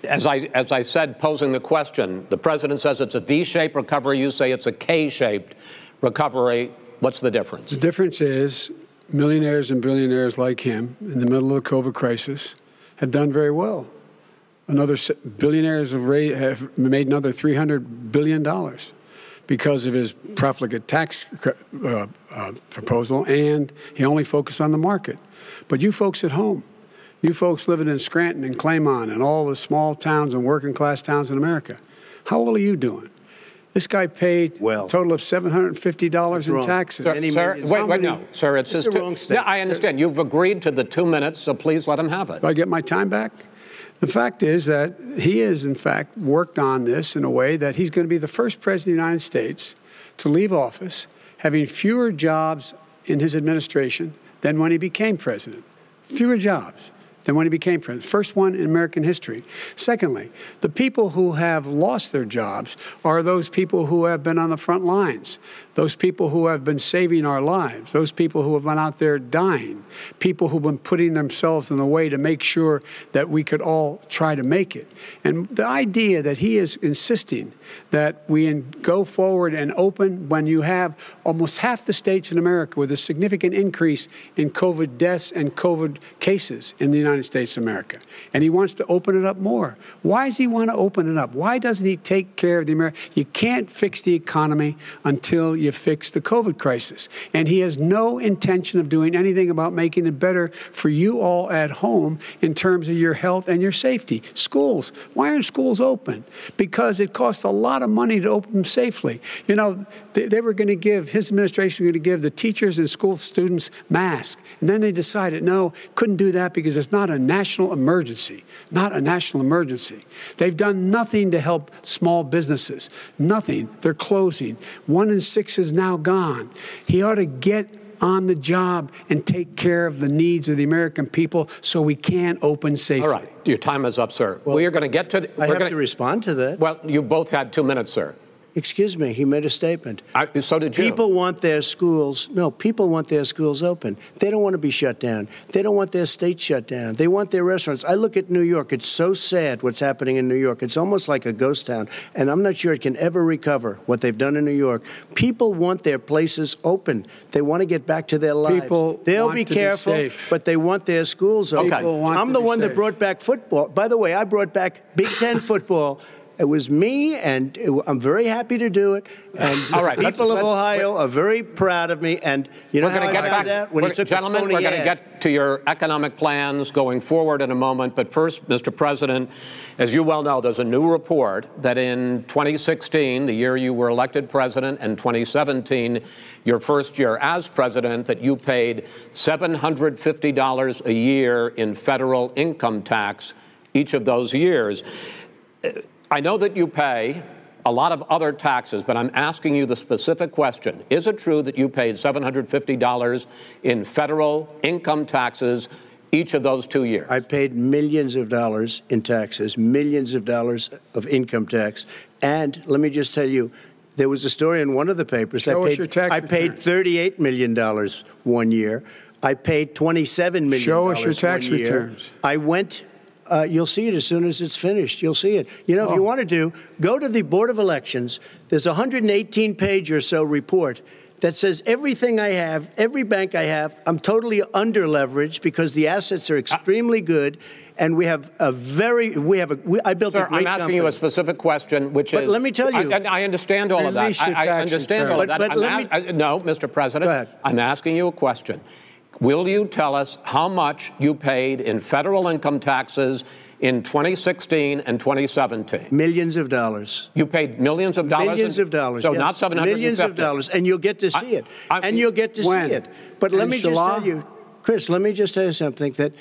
As I, as I said, posing the question, the president says it's a V shaped recovery. You say it's a K shaped recovery. What's the difference? The difference is millionaires and billionaires like him in the middle of the COVID crisis have done very well. Another billionaires have, have made another $300 billion because of his profligate tax uh, uh, proposal, and he only focused on the market. But you folks at home, you folks living in Scranton and Claymont and all the small towns and working class towns in America, how well are you doing? This guy paid well, a total of $750 in wrong. taxes. Sir, sir wait, wait, no, sir, it's, it's the wrong Yeah, I understand. You've agreed to the two minutes, so please let him have it. Do I get my time back? The fact is that he has, in fact, worked on this in a way that he's going to be the first president of the United States to leave office having fewer jobs in his administration than when he became president. Fewer jobs than when he became president. First one in American history. Secondly, the people who have lost their jobs are those people who have been on the front lines, those people who have been saving our lives, those people who have been out there dying, people who've been putting themselves in the way to make sure that we could all try to make it. And the idea that he is insisting that we go forward and open when you have almost half the states in America with a significant increase in COVID deaths and COVID cases in the United States of America. And he wants to open it up more. Why does he want to open it up? Why doesn't he take care of the American? You can't fix the economy until you fix the COVID crisis. And he has no intention of doing anything about making it better for you all at home in terms of your health and your safety. Schools. Why aren't schools open? Because it costs a lot of money to open them safely. You know, they, they were going to give, his administration was going to give the teachers and school students masks. And then they decided, no, couldn't do that because it's not a national emergency. Not a national emergency. They've done nothing to help small businesses. Nothing. They're closing. One in six is now gone. He ought to get on the job and take care of the needs of the American people so we can open safely. All right. Your time is up, sir. Well, we are going to get to. The, I have gonna, to respond to that. Well, you both had two minutes, sir. Excuse me, he made a statement. I, so did you. People want their schools, no, people want their schools open. They don't want to be shut down. They don't want their state shut down. They want their restaurants. I look at New York, it's so sad what's happening in New York. It's almost like a ghost town, and I'm not sure it can ever recover what they've done in New York. People want their places open. They want to get back to their lives. People They'll be careful, be but they want their schools open. Okay. I'm the one safe. that brought back football. By the way, I brought back Big Ten football it was me, and it, I'm very happy to do it. And All right, people of Ohio are very proud of me. And you know we're how I get found back, out? When took gentlemen, we're going to get to your economic plans going forward in a moment. But first, Mr. President, as you well know, there's a new report that in 2016, the year you were elected president, and 2017, your first year as president, that you paid $750 a year in federal income tax each of those years. I know that you pay a lot of other taxes, but I'm asking you the specific question. Is it true that you paid $750 in federal income taxes each of those two years? I paid millions of dollars in taxes, millions of dollars of income tax. And let me just tell you, there was a story in one of the papers. Show I paid, your tax I paid $38 million one year. I paid $27 million Show us your tax returns. I went uh, you'll see it as soon as it's finished. You'll see it. You know, oh. if you want to do, go to the Board of Elections. There's a 118 page or so report that says everything I have, every bank I have, I'm totally under leveraged because the assets are extremely good. And we have a very, we have a, we, I built Sir, a great I'm asking company. you a specific question, which but is. let me tell you. I, I understand all of that. I, I understand all of that. But, but me, no, Mr. President. I'm asking you a question. Will you tell us how much you paid in federal income taxes in 2016 and 2017? Millions of dollars. You paid millions of dollars? Millions in, of dollars. So yes. not 750 Millions of dollars. And you'll get to see it. I, and you'll get to when? see it. But let me just tell you, Chris, let me just tell you something that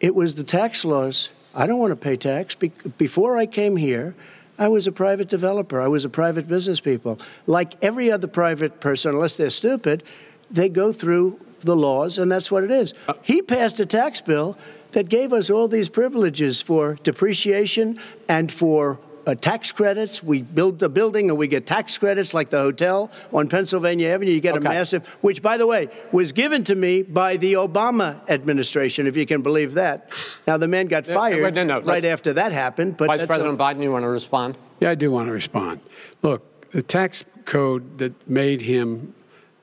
it was the tax laws. I don't want to pay tax. Before I came here, I was a private developer. I was a private business people. Like every other private person, unless they're stupid, they go through the laws, and that's what it is. Uh, he passed a tax bill that gave us all these privileges for depreciation and for uh, tax credits. We build a building and we get tax credits like the hotel on Pennsylvania Avenue. You get okay. a massive, which, by the way, was given to me by the Obama administration, if you can believe that. Now, the man got fired no, no, no, right after that happened. But Vice President a- Biden, you want to respond? Yeah, I do want to respond. Look, the tax code that made him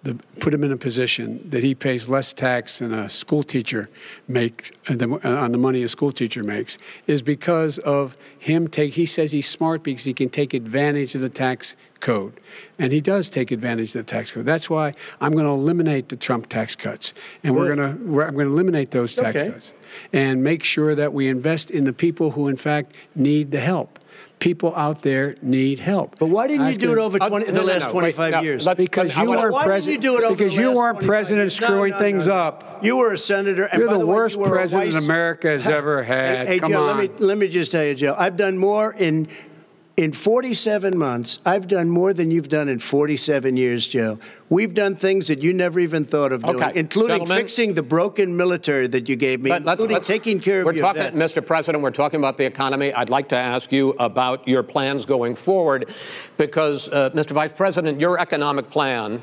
the, put him in a position that he pays less tax than a school teacher makes uh, on the money a school teacher makes is because of him take he says he's smart because he can take advantage of the tax code. And he does take advantage of the tax code. That's why i'm going to eliminate the trump tax cuts. And we're going to we're, i'm going to eliminate those tax okay. cuts and make sure that we invest in the people who in fact need the help people out there need help. But why didn't you do it over 20, uh, the no, last no, 25 wait, years? No, because you weren't president. Didn't you do it over because the you weren't president years? screwing no, no, things no. up. You were a senator. And You're by the way, worst you president vice- America has ever had. Hey, hey, Come Joe, on. let me let me just tell you, Joe. I've done more in in 47 months. I've done more than you've done in 47 years, Joe. We've done things that you never even thought of doing, Okay, including gentlemen. fixing the broken military that you gave me, But let's- including let's- taking care of we're your talking, vets. Mr. President, we're talking about the economy. I'd like to ask you about your plans going forward because, uh, Mr. Vice President, your economic plan,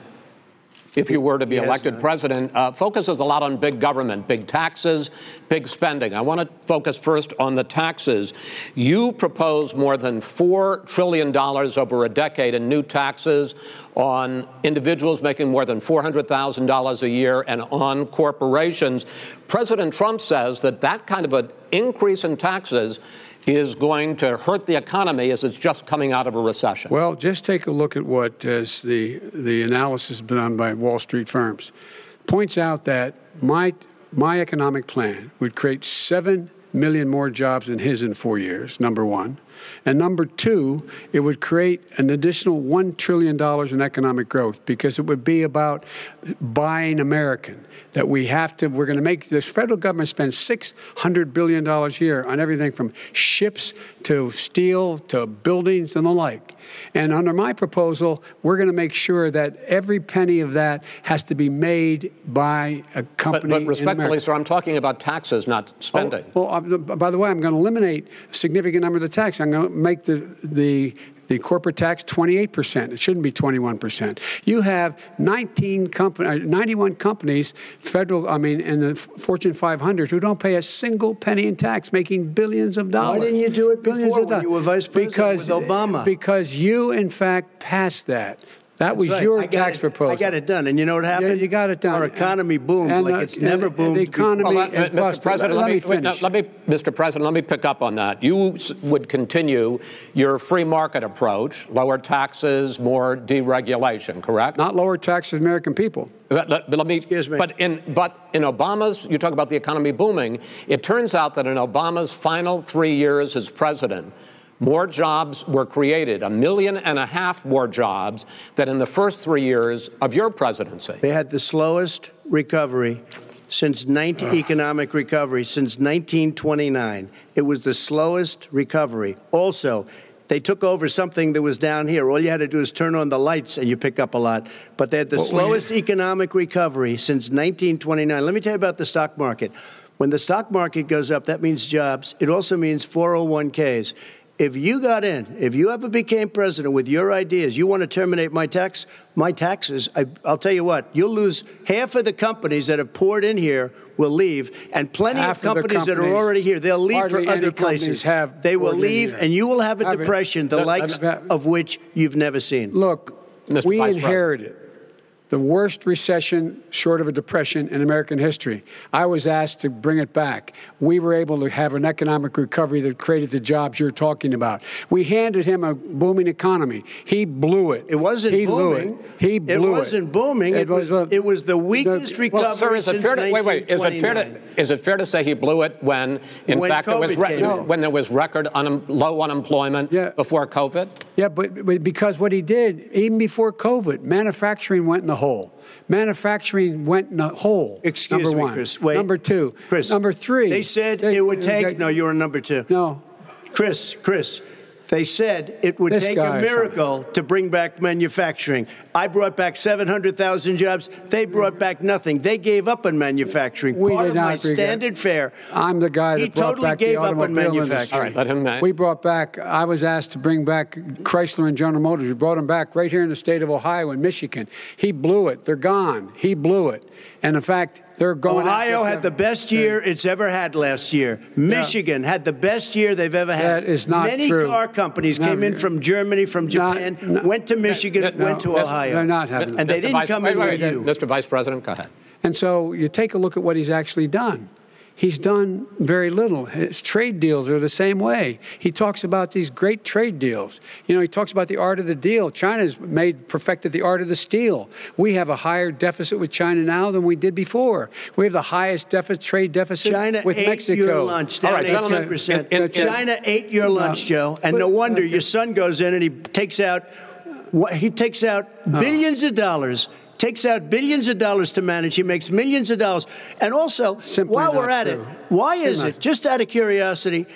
if you were to be Yes, elected ma'am. president, uh, focuses a lot on big government, big taxes, big spending. I want to focus first on the taxes. You propose more than $4 trillion over a decade in new taxes on individuals making more than $400,000 a year and on corporations. President Trump says that that kind of an increase in taxes is going to hurt the economy as it's just coming out of a recession. Well, just take a look at what as the the analysis done by Wall Street firms points out that my my economic plan would create seven million more jobs than his in four years. Number one. And number two, it would create an additional $1 trillion in economic growth because it would be about buying American. That we have to, we're going to make this federal government spend $600 billion a year on everything from ships to steel to buildings and the like. And under my proposal, we're going to make sure that every penny of that has to be made by a company. but in respectfully, sir, I'm talking about taxes, not spending. Oh, well, uh, by the way, I'm going to eliminate a significant number of the tax. I'm going to make the the the corporate tax 28%. It shouldn't be 21%. You have 19 company, uh, 91 companies, federal, I mean, in the Fortune 500 who don't pay a single penny in tax, making billions of dollars. Why didn't you do it Billions before of when you were vice president because, with Obama? Because you, in fact, passed that. That was right. your tax it- proposal. I got it done. And you know what happened? Yeah, you got it done. Our economy boomed And, like uh, it's never and- and boomed. the economy Well, is Mr. busted. President, let, let, me wait, no, finish. let me, Mr. President, let me pick up on that. You would continue your free market approach, lower taxes, more deregulation, correct? Not lower taxes for American people. But let, but let me. Excuse me. But in but in Obama's, you talk about the economy booming. It turns out that in Obama's final three years as president, more jobs were created, a million and a half more jobs than in the first three years of your presidency. They had the slowest recovery since 19, economic recovery since 1929. It was the slowest recovery. Also, they took over something that was down here. All you had to do is turn on the lights and you pick up a lot. But they had the What slowest economic recovery since 1929. Let me tell you about the stock market. When the stock market goes up, that means jobs. It also means 401ks. If you got in, if you ever became president with your ideas, you want to terminate my tax, my taxes, I, I'll tell you what, you'll lose half of the companies that have poured in here will leave, and plenty Half of of the companies, that are already here, they'll leave for other places. have they will leave, and you will have a Have it. depression, the That- likes that- of which you've never seen. Look, Mr. we Vice President. inherited the worst recession short of a depression in American history. I was asked to bring it back. We were able to have an economic recovery that created the jobs you're talking about. We handed him a booming economy. He blew it. It wasn't he booming. Blew it. He blew it It wasn't booming. It, was, uh, it was the weakest the- recovery Well, sir, is it since fair to wait? Wait, is it fair to is it fair to say he blew it when, in When fact, there was came in. when there was record un, low unemployment Yeah. before COVID? Yeah, but, but because what he did, even before COVID, manufacturing went in the hole. Manufacturing went in the hole. Excuse number me, one. Chris. Wait. Number two. Chris. Number three. They said they- it would they- take. No, you were number two. No. Chris, Chris, they said it would This take a miracle to bring back manufacturing. I brought back 700,000 jobs. They brought back nothing. They gave up on manufacturing. We Part did of not my regret- standard fare. I'm the guy that He brought totally back gave the up on manufacturing. All right, let him. uh, We brought back, I was asked to bring back Chrysler and General Motors. We brought them back right here in the state of Ohio and Michigan. He blew it. They're gone. He blew it. And in fact, they're going. Ohio after- had the best year it's ever had last year. Michigan had the best year they've ever had. That is not true. Many true. car companies No, came in from Germany, from Not- Japan, went to Michigan, No, went to Ohio. They're not having And they didn't Vice- come wait, in wait, with wait, you. Mr. Vice President, go ahead. And so you take a look at what he's actually done. He's done very little. His trade deals are the same way. He talks about these great trade deals. You know, he talks about the art of the deal. China's made perfected the art of the steal. We have a higher deficit with China now than we did before. We have the highest deficit, trade deficit China with ate Mexico. your lunch, All right, gentlemen, 18%. in- in- China ate your lunch, Joe, and no but- wonder your son goes in and he takes out, what- he takes out uh-huh. billions of dollars. Takes out billions of dollars to manage. He makes millions of dollars. And also, Simply while we're at true. it, why Simply is not. it, just out of curiosity,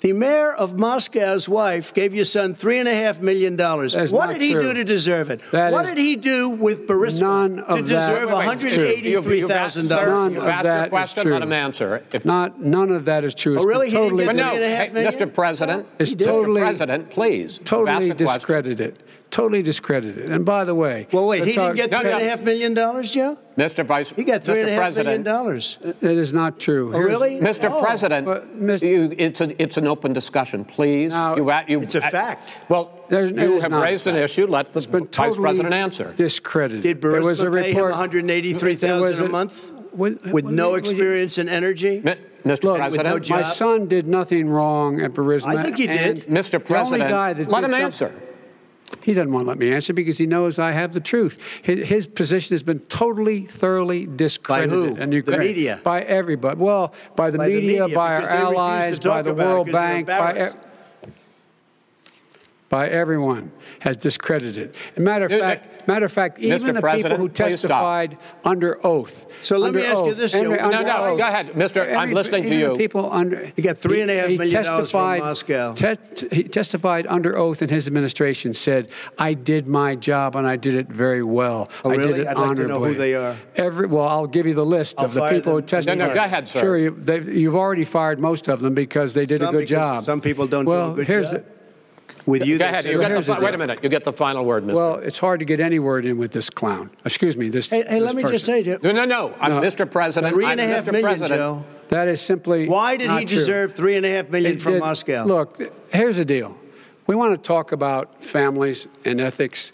the mayor of Moscow's wife gave your son $3.5 million. What did he true. do to deserve it? That what is- did he do with Burisma None to of deserve Wait, wait, You've- you've asked- $183,000? None You've of asked that your is question, true. let him answer. If Not none of that is true. Oh, it's Oh, really? been He didn't totally, get But no, three and a half hey, million? Mr. President, It's Mr. President, please. totally asked the question. discredited. Totally discredited. And by the way, Well, wait, he didn't get No, three no. and a half million dollars, Joe? Mr. Vice, He got three and a Mr. half million President, dollars. It is not true. Oh, Here's- really? Mr. Oh. President, But, Mis- you, it's, a, it's an open discussion. Please, Now, you, a- you, It's a I- fact. well, There's- you have raised an issue. Let the It's been Vice totally President answer. Discredited. Did There was a Burisma pay him report. 183,000 there was a a- month With- with no with- experience in energy? Mi- Mr. Look, President, no my son did nothing wrong at Burisma. I think he did. Mr. the only President, guy that let did him something- answer. He doesn't want to let me answer because he knows I have the truth. His, his position has been totally, thoroughly discredited. who? And The Ukraine. media? By everybody. Well, by the By the media, media, by our because they refuse to allies, by the World Bank, by. By everyone has discredited. And matter of Uh, fact, matter of fact, even the people who testified under oath. So let me under ask you this, under- Joe. under No, no, oath. go ahead, Mr. I'm listening to even the you. people under He got three and a half he million dollars from testified- Moscow. te- he testified under oath in his administration. Said, "I did my job and I did it very well. Oh, I really? did it I'd like to know who they are. Every well, I'll give you the list I'll of the fire people who testified. No, no, go ahead, sir. Sure, you, they've- you've already fired most of them because they did Some a good job. some people don't do a well, good here's job. The, With you, Go ahead. You get the here's the wait a minute. You get the final word, Mr. well, it's hard to get any word in with this clown. Excuse me. This. Hey, hey, this let me just person. say, Joe, no, no, no. I'm No. Mr. President. three I'm and a half Mr. million, President. Joe. That is simply. Why did he not true. deserve three and a half million It from did- Moscow? Look, here's the deal. We want to talk about families and ethics.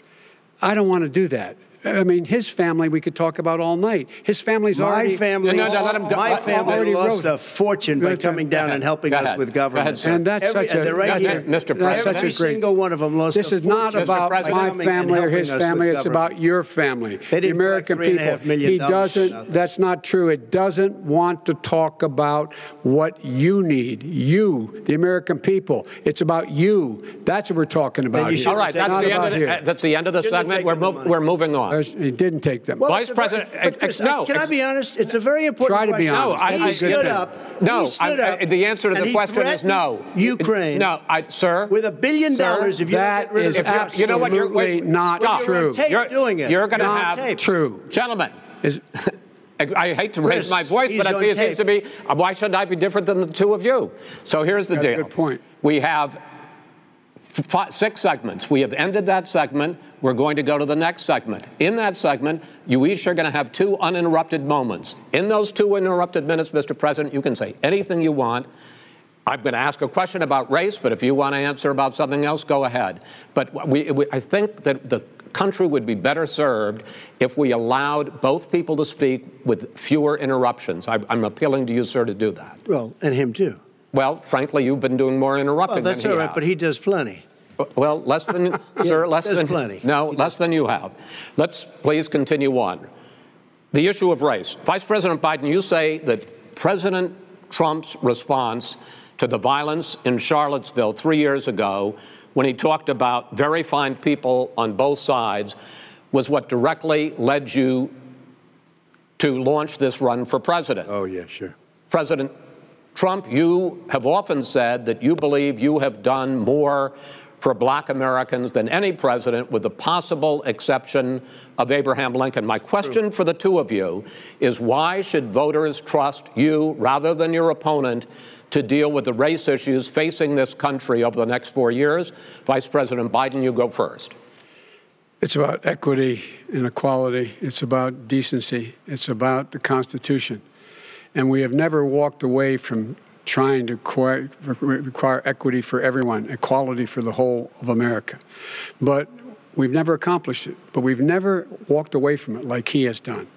I don't want to do that. I mean, his family we could talk about all night. His family's my already. family, No, no, no, let my family already lost wrote- a fortune by coming down ahead. and helping us with Go ahead, government. And that's Every- such a they're right that's here. a- Mr. that's President. such a Every great. single one of them lost This a is not about my family or his family. It's about your family, They the didn't American collect three and a people. half million He doesn't. nothing. That's not true. It doesn't want to talk about what you need. You, the American people. It's about you. That's what we're talking about here. All right, that's the, end of the, here. that's the end of the segment. We're, taken the mov- money. we're moving on. There's- He didn't take them. Well, Vice it's a very- President, ex- Chris, no, can I be honest? It's a very important Try to be question. honest. No, I- he I- stood I- up. No, he stood I- up, I- the answer to the question is no. Ukraine, No, I, sir. with a billion Sir, dollars if you that don't get rid is of absolutely you know what, you're, wait, not stop. You're on true. tape You're, doing it. You're going to have tape. True. gentlemen. Is, I I hate to raise Chris, my voice, but I see it seems to be. uh, Why shouldn't I be different than the two of you? So here's the Got deal. good point. We have f- fi- six segments. We have ended that segment. We're going to go to the next segment. In that segment, you each are going to have two uninterrupted moments. In those two uninterrupted minutes, Mr. President, you can say anything you want. I'm going to ask a question about race, but if you want to answer about something else, go ahead. But we, we, I think that the country would be better served if we allowed both people to speak with fewer interruptions. I, I'm appealing to you, sir, to do that. Well, and him too. Well, frankly, you've been doing more interrupting Well, that's all right, but he does plenty. Well, less than, [laughs] sir, less there's than plenty. No, less than you have. Let's please continue on. The issue of race. Vice President Biden, you say that President Trump's response to the violence in Charlottesville three years ago, when he talked about very fine people on both sides, was what directly led you to launch this run for president. Oh, yeah, sure. President Trump, you have often said that you believe you have done more for black Americans than any president, with the possible exception of Abraham Lincoln. My question for the two of you is why should voters trust you rather than your opponent to deal with the race issues facing this country over the next four years? Vice President Biden, you go first. It's about equity and equality. It's about decency. It's about the Constitution. And we have never walked away from trying to require equity for everyone, equality for the whole of America. But we've never accomplished it, but we've never walked away from it like he has done.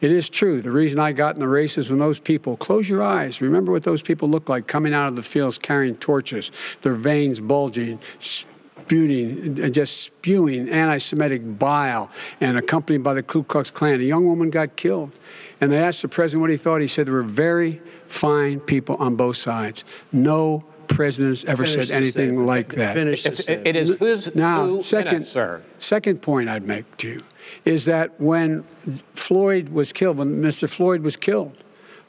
It is true. The reason I got in the race is when those people, close your eyes, remember what those people look like coming out of the fields carrying torches, their veins bulging, spewing, uh, just spewing anti Semitic bile, and accompanied by the Ku Klux Klan. A young woman got killed. And they asked the president what he thought. He said there were very fine people on both sides. No president's ever Finish said anything statement. like that. Finish the it is it is who's Now, two second, minutes, sir. second point I'd make to you is that when Floyd was killed, when Mr. Floyd was killed,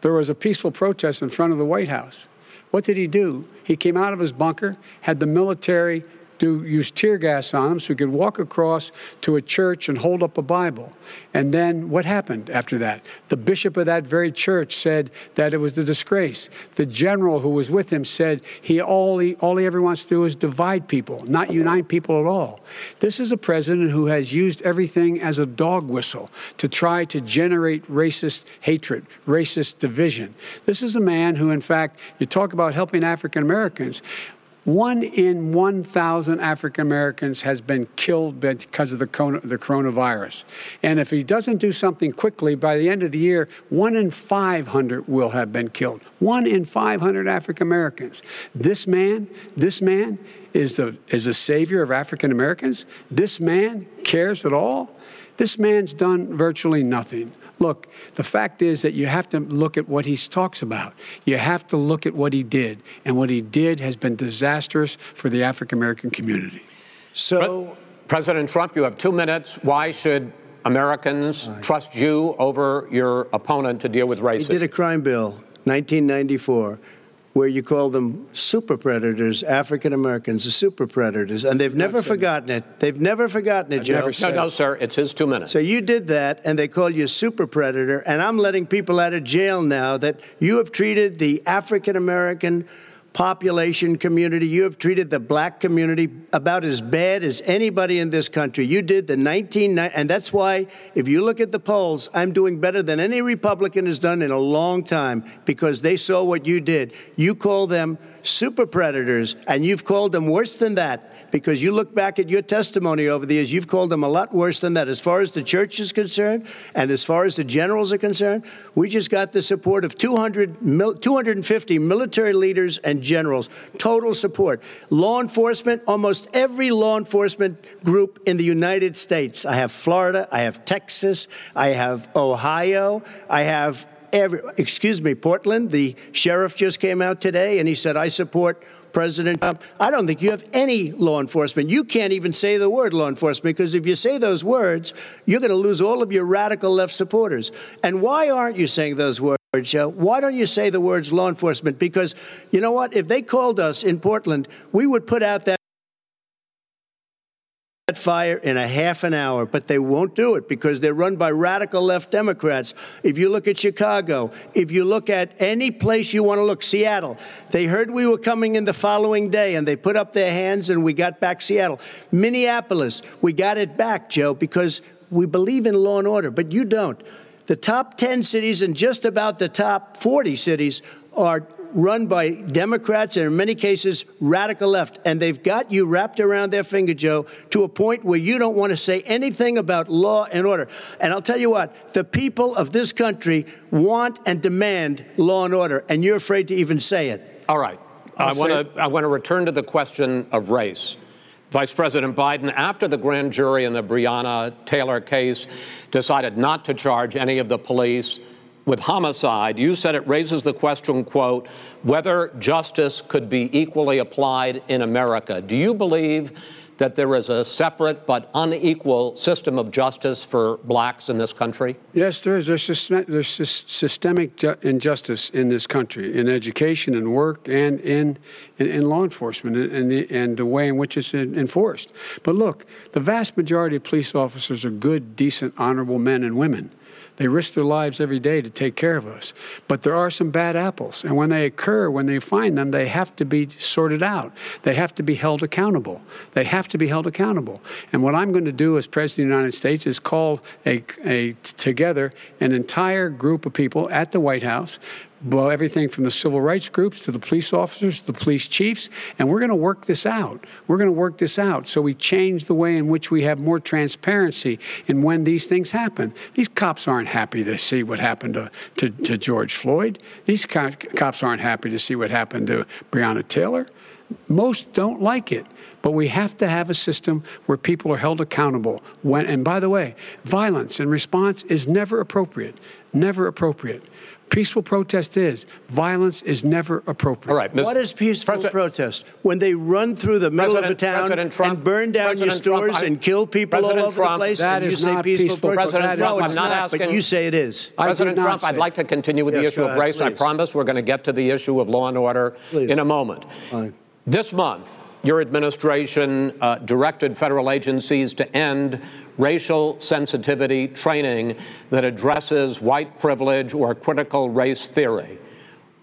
there was a peaceful protest in front of the White House. What did he do? He came out of his bunker, had the military do use tear gas on them so he could walk across to a church and hold up a Bible. And then what happened after that? The bishop of that very church said that it was a disgrace. The general who was with him said he all he all he ever wants to do is divide people, not unite people at all. This is a president who has used everything as a dog whistle to try to generate racist hatred, racist division. This is a man who, in fact, you talk about helping African Americans. One in 1,000 African Americans has been killed because of the, the coronavirus. And if he doesn't do something quickly, by the end of the year, one in 500 will have been killed. One in 500 African Americans. This man, this man is the, is the savior of African Americans. This man cares at all. This man's done virtually nothing. Look, the fact is that you have to look at what he talks about. You have to look at what he did. And what he did has been disastrous for the African American community. So, President Trump, you have two minutes. Why should Americans trust you over your opponent to deal with racism? he racism? did a crime bill, 1994, where you call them super predators, African Americans, the super predators, and they've never said forgotten it. They've never forgotten it, Joe. never no, no, sir. It's his two minutes. So you did that, and they call you a super predator, and I'm letting people out of jail now that you have treated the African American population community, you have treated the black community about as bad as anybody in this country. You did the 19, and that's why, if you look at the polls, I'm doing better than any Republican has done in a long time because they saw what you did. You call them super predators, and you've called them worse than that because you look back at your testimony over the years, you've called them a lot worse than that. As far as the church is concerned, and as far as the generals are concerned, we just got the support of 200, 250 military leaders and generals, total support. Law enforcement, almost every law enforcement group in the United States. I have Florida, I have Texas, I have Ohio, I have every, excuse me, Portland. The sheriff just came out today and he said, I support President Trump. I don't think you have any law enforcement. You can't even say the word law enforcement because if you say those words, you're going to lose all of your radical left supporters. And why aren't you saying those words? Why don't you say the words law enforcement? Because you know what? If they called us in Portland, we would put out that that fire in a half an hour, but they won't do it because they're run by radical left Democrats. If you look at Chicago, if you look at any place you want to look, Seattle, they heard we were coming in the following day and they put up their hands and we got back Seattle. Minneapolis, we got it back, Joe, because we believe in law and order, but you don't. The top 10 cities and just about the top 40 cities are run by Democrats and in many cases radical left. And they've got you wrapped around their finger, Joe, to a point where you don't want to say anything about law and order. And I'll tell you what, the people of this country want and demand law and order, and you're afraid to even say it. All right. I want to I want to return to the question of race. Vice President Biden, after the grand jury in the Breonna Taylor case decided not to charge any of the police with homicide, you said it raises the question, quote, whether justice could be equally applied in America. Do you believe that there is a separate but unequal system of justice for blacks in this country? Yes, there is. There's, system, there's systemic ju- injustice in this country, in education and work, and in in, in law enforcement, and, and, the, and the way in which it's enforced. But look, the vast majority of police officers are good, decent, honorable men and women. They risk their lives every day to take care of us. But there are some bad apples. And when they occur, when they find them, they have to be sorted out. They have to be held accountable. They have to be held accountable. And what I'm going to do as President of the United States is call a, a, together an entire group of people at the White House well, everything from the civil rights groups to the police officers, the police chiefs, and we're going to work this out. We're going to work this out so we change the way in which we have more transparency in when these things happen. These cops aren't happy to see what happened to, to, to George Floyd. These co- cops aren't happy to see what happened to Breonna Taylor. Most don't like it. But we have to have a system where people are held accountable. When, and by the way, violence in response is never appropriate. Never appropriate. Peaceful protest is. Violence is never appropriate. All right. Ms. What is peaceful President- protest? When they run through the middle President- of a town Trump- and burn down President your stores Trump, I- and kill people President all over Trump- the place, That and you say not peaceful, peaceful protest? President no, Trump, it's I'm not not, but asking- you say it is. President Trump, I'd like to continue with the issue go of ahead, race. I promise we're going to get to the issue of law and order Please. in a moment. Fine. This month, your administration uh, directed federal agencies to end racial sensitivity training that addresses white privilege or critical race theory.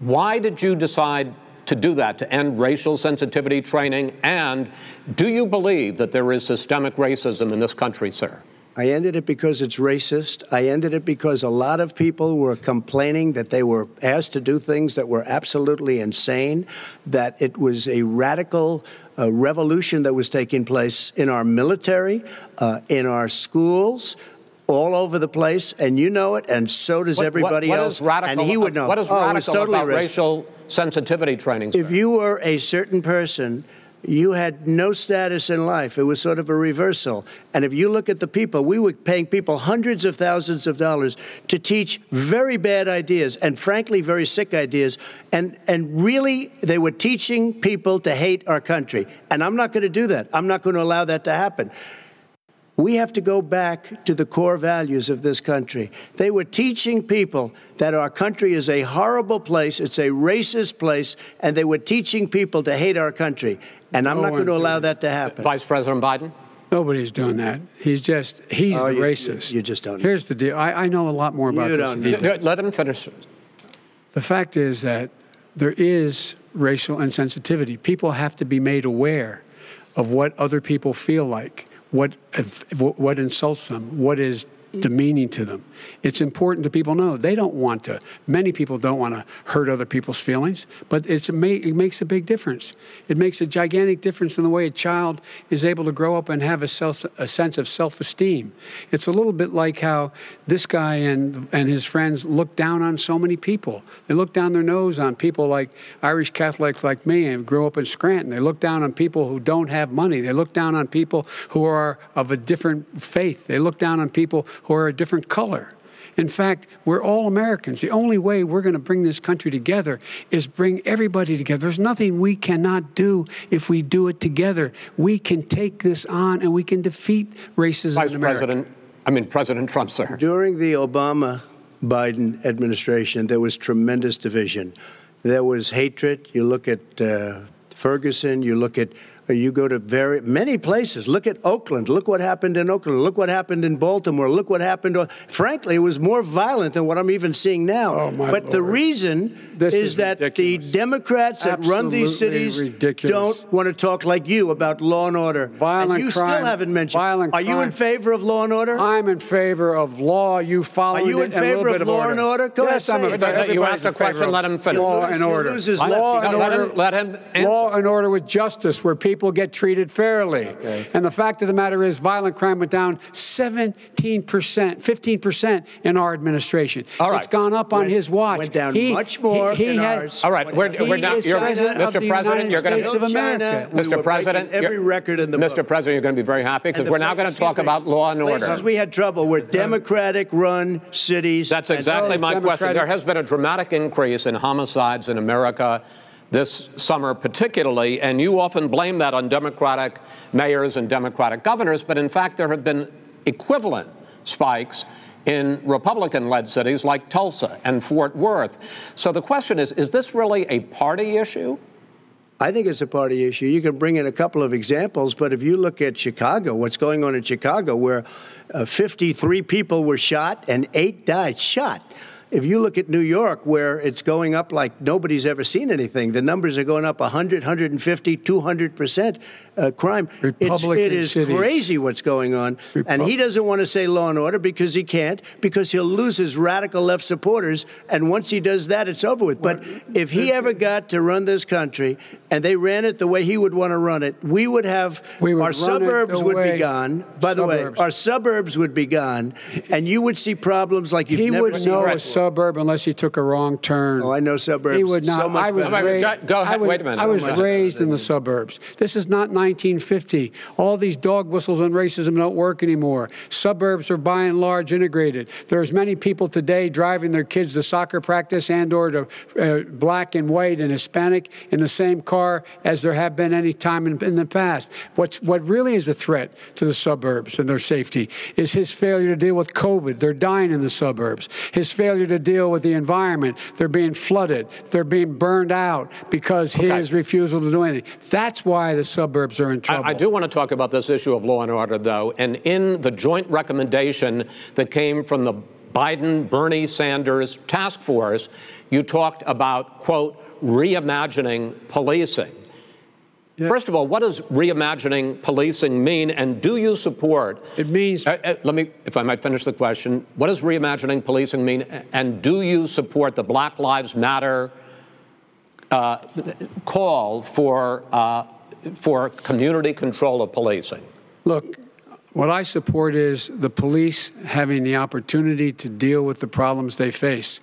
Why did you decide to do that, to end racial sensitivity training? And do you believe that there is systemic racism in this country, sir? I ended it because it's racist. I ended it because a lot of people were complaining that they were asked to do things that were absolutely insane, that it was a radical uh, revolution that was taking place in our military, uh, in our schools. All over the place, and you know it, and so does What- everybody what- what else. is radical, and he would know. What is oh, radical totally about racist. racial sensitivity training? If you were a certain person, you had no status in life. It was sort of a reversal. And if you look at the people, we were paying people hundreds of thousands of dollars to teach very bad ideas and frankly very sick ideas. And and really they were teaching people to hate our country. And I'm not going to do that. I'm not going to allow that to happen. We have to go back to the core values of this country. They were teaching people that our country is a horrible place, it's a racist place, and they were teaching people to hate our country. And I'm No not going to allow that to happen. Vice President Biden? Nobody's doing that. He's just, he's Oh, the you- racist. you just don't know. Here's the deal. I, I know a lot more about You this don't than he know. Let him finish. The fact is that there is racial insensitivity. People have to be made aware of what other people feel like, what what insults them, what is demeaning to them. It's important to people know they don't want to. Many people don't want to hurt other people's feelings, but it's it makes a big difference. It makes a gigantic difference in the way a child is able to grow up and have a, self, a sense of self-esteem. It's a little bit like how this guy and and his friends look down on so many people. They look down their nose on people like Irish Catholics like me and grew up in Scranton. They look down on people who don't have money. They look down on people who are of a different faith. They look down on people who are a different color. In fact, we're all Americans. The only way we're going to bring this country together is bring everybody together. There's nothing we cannot do if we do it together. We can take this on and we can defeat racism Vice in America. President, I mean President Trump, sir. During the Obama Biden administration, there was tremendous division. There was hatred. You look at uh, Ferguson, you look at you go to very many places. Look at Oakland. Look what happened in Oakland. Look what happened in Baltimore. Look what happened. On, frankly, it was more violent than what I'm even seeing now. Oh, my but the reason This is, is that ridiculous. the Democrats that run these cities ridiculous. don't want to talk like you about law and order. Violent and you crime- still haven't mentioned. violent Are you in favor of law and order? I'm in favor of law. You follow Are you it, in and a little favor bit of law and order? Go yes, ahead, I'm say it. You Everybody's asked a question, let him finish. Law and order. lose Law and order. let him. Law and order with justice, where people get treated fairly. And the fact of the matter is, violent crime went down 17%, 15% in our administration. All right. It's gone up on Went- his watch. went down much more in had- ours. All right, we're, He we're now. is You're, president Mr. President, you're going to. of China, we Mr. President, every record in the Mr. book. President, you're going to be very happy because we're now going to talk me, about law and order. places order. we had trouble were Democratic-run cities. That's exactly those my question. There has been a dramatic increase in homicides in America this summer, particularly, and you often blame that on Democratic mayors and Democratic governors, but in fact, there have been equivalent spikes in Republican led cities like Tulsa and Fort Worth. So the question is is this really a party issue? I think it's a party issue. You can bring in a couple of examples, but if you look at Chicago, what's going on in Chicago, where uh, 53 people were shot and eight died, shot. If you look at New York, where it's going up like nobody's ever seen anything, the numbers are going up 100, 150, 200 percent uh, crime. It's, Republican it is cities. crazy what's going on, and he doesn't want to say law and order because he can't, because he'll lose his radical left supporters, and once he does that, it's over with. But if he ever got to run this country and they ran it the way he would want to run it, we would have We would our suburbs would be gone. By the way, our suburbs would be gone, and you would see problems like you've He never would seen. know a suburb unless he took a wrong turn. Oh, I know suburbs He would not. so much I was better. Wait, wait, raised. go- go. I was, Wait a minute. I was So raised in the suburbs. This is not 1950. All these dog whistles and racism don't work anymore. Suburbs are by and large integrated. There's many people today driving their kids to soccer practice and/or to uh, black and white and Hispanic in the same car as there have been any time in, in the past. What's what really is a threat to the suburbs and their safety is his failure to deal with COVID. They're dying in the suburbs. His failure to deal with the environment. They're being flooded. They're being burned out because his refusal to do anything. That's why the suburbs are in trouble. I, I do want to talk about this issue of law and order, though. And in the joint recommendation that came from the Biden Bernie Sanders task force, you talked about, quote, reimagining policing. First of all, what does reimagining policing mean, and do you support? It means- Uh, uh, let me, if I might finish the question. What does reimagining policing mean, and do you support the Black Lives Matter uh, call for uh, for community control of policing? Look, what I support is the police having the opportunity to deal with the problems they face.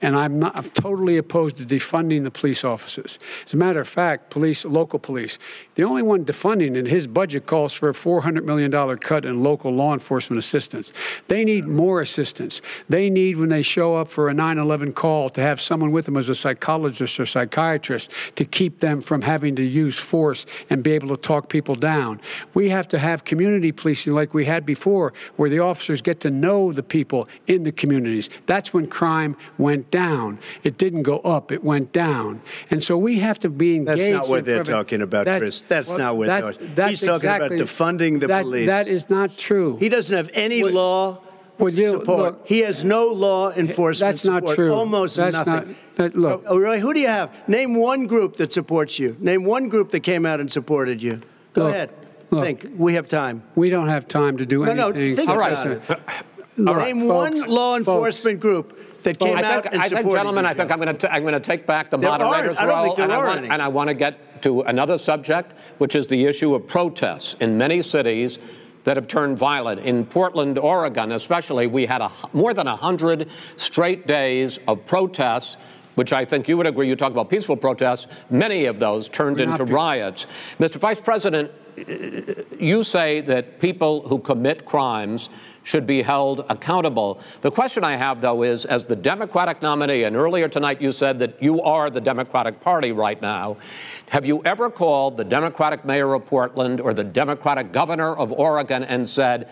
And I'm not I'm totally opposed to defunding the police offices. As a matter of fact, police, local police, the only one defunding it, his budget calls for a $400 million cut in local law enforcement assistance. They need more assistance. They need, when they show up for a 9 11 call, to have someone with them as a psychologist or psychiatrist to keep them from having to use force and be able to talk people down. We have to have community policing like we had before, where the officers get to know the people in the communities. That's when crime went down. It didn't go up, it went down. And so we have to be engaged. That's not what they're prevent- talking about, That's- Chris. That's well, not what that- they're- that's He's talking about defunding the that- police. That is not true. He doesn't have any Would- law would you- support. look- he has no law enforcement That's not support. true. Almost That's nothing. not- that- look. Oh, really? Who do you have? Name one group that supports you. Name one group that came out and supported you. Go Look, ahead. look. Think. We have time. we don't have time to do No, no, anything. think All right. Look, Name folks, one law folks, enforcement group that came I out think, and I think gentlemen, I think I'm going to I'm going to take back the There moderator's role, and, I want, and I want to get to another subject, which is the issue of protests in many cities that have turned violent. In Portland, Oregon, especially, we had a, more than 100 straight days of protests. Which I think you would agree. You talk about peaceful protests. Many of those turned We're into riots. Mr. Vice President, you say that people who commit crimes should be held accountable. The question I have, though, is as the Democratic nominee, and earlier tonight you said that you are the Democratic Party right now, have you ever called the Democratic mayor of Portland or the Democratic governor of Oregon and said,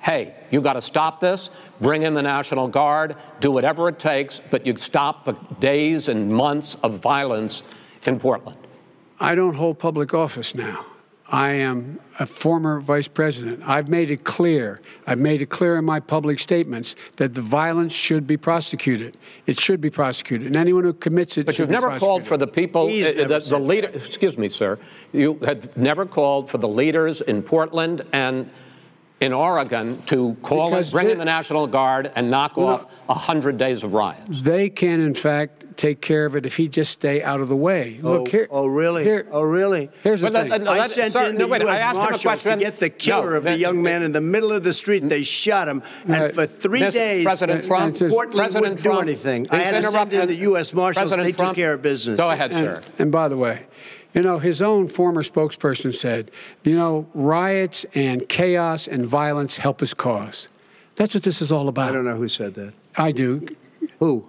hey, you got to stop this, bring in the National Guard, do whatever it takes, but you stop the days and months of violence in Portland? I don't hold public office now. I am a former vice president. I've made it clear. I've made it clear in my public statements that the violence should be prosecuted. It should be prosecuted, and anyone who commits it. But you've never called for the people, He's uh, the, the leader. Excuse me, sir. You have never called for the leaders in Portland and in Oregon to call Because and bring they- in the National Guard and knock Well, off a hundred days of riots. They can, in fact, take care of it if he just stay out of the way. Oh, Look here. oh, really? Here, oh, really? Here's the But thing. let- no, I sent sir, in no, the wait, I U.S. asked him a Marshals to get the killer No, of the that- young man in the middle of the street. They shot him, and Right. for three Mr. days, President uh, Trump, it's just- Portland President wouldn't do anything. I had to send in the U.S. Marshals. President They took care of business. Go ahead, and, sir. and by the way, you know, his own former spokesperson said, you know, riots and chaos and violence help his cause. That's what this is all about. I don't know who said that. I do. Who?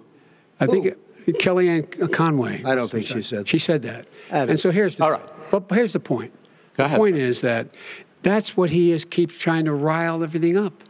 I think it, Kellyanne Conway. I don't think she said that. She said that. And so here's the All right. But here's the point. Go the ahead, point sir. is that that's what he is keeps trying to rile everything up.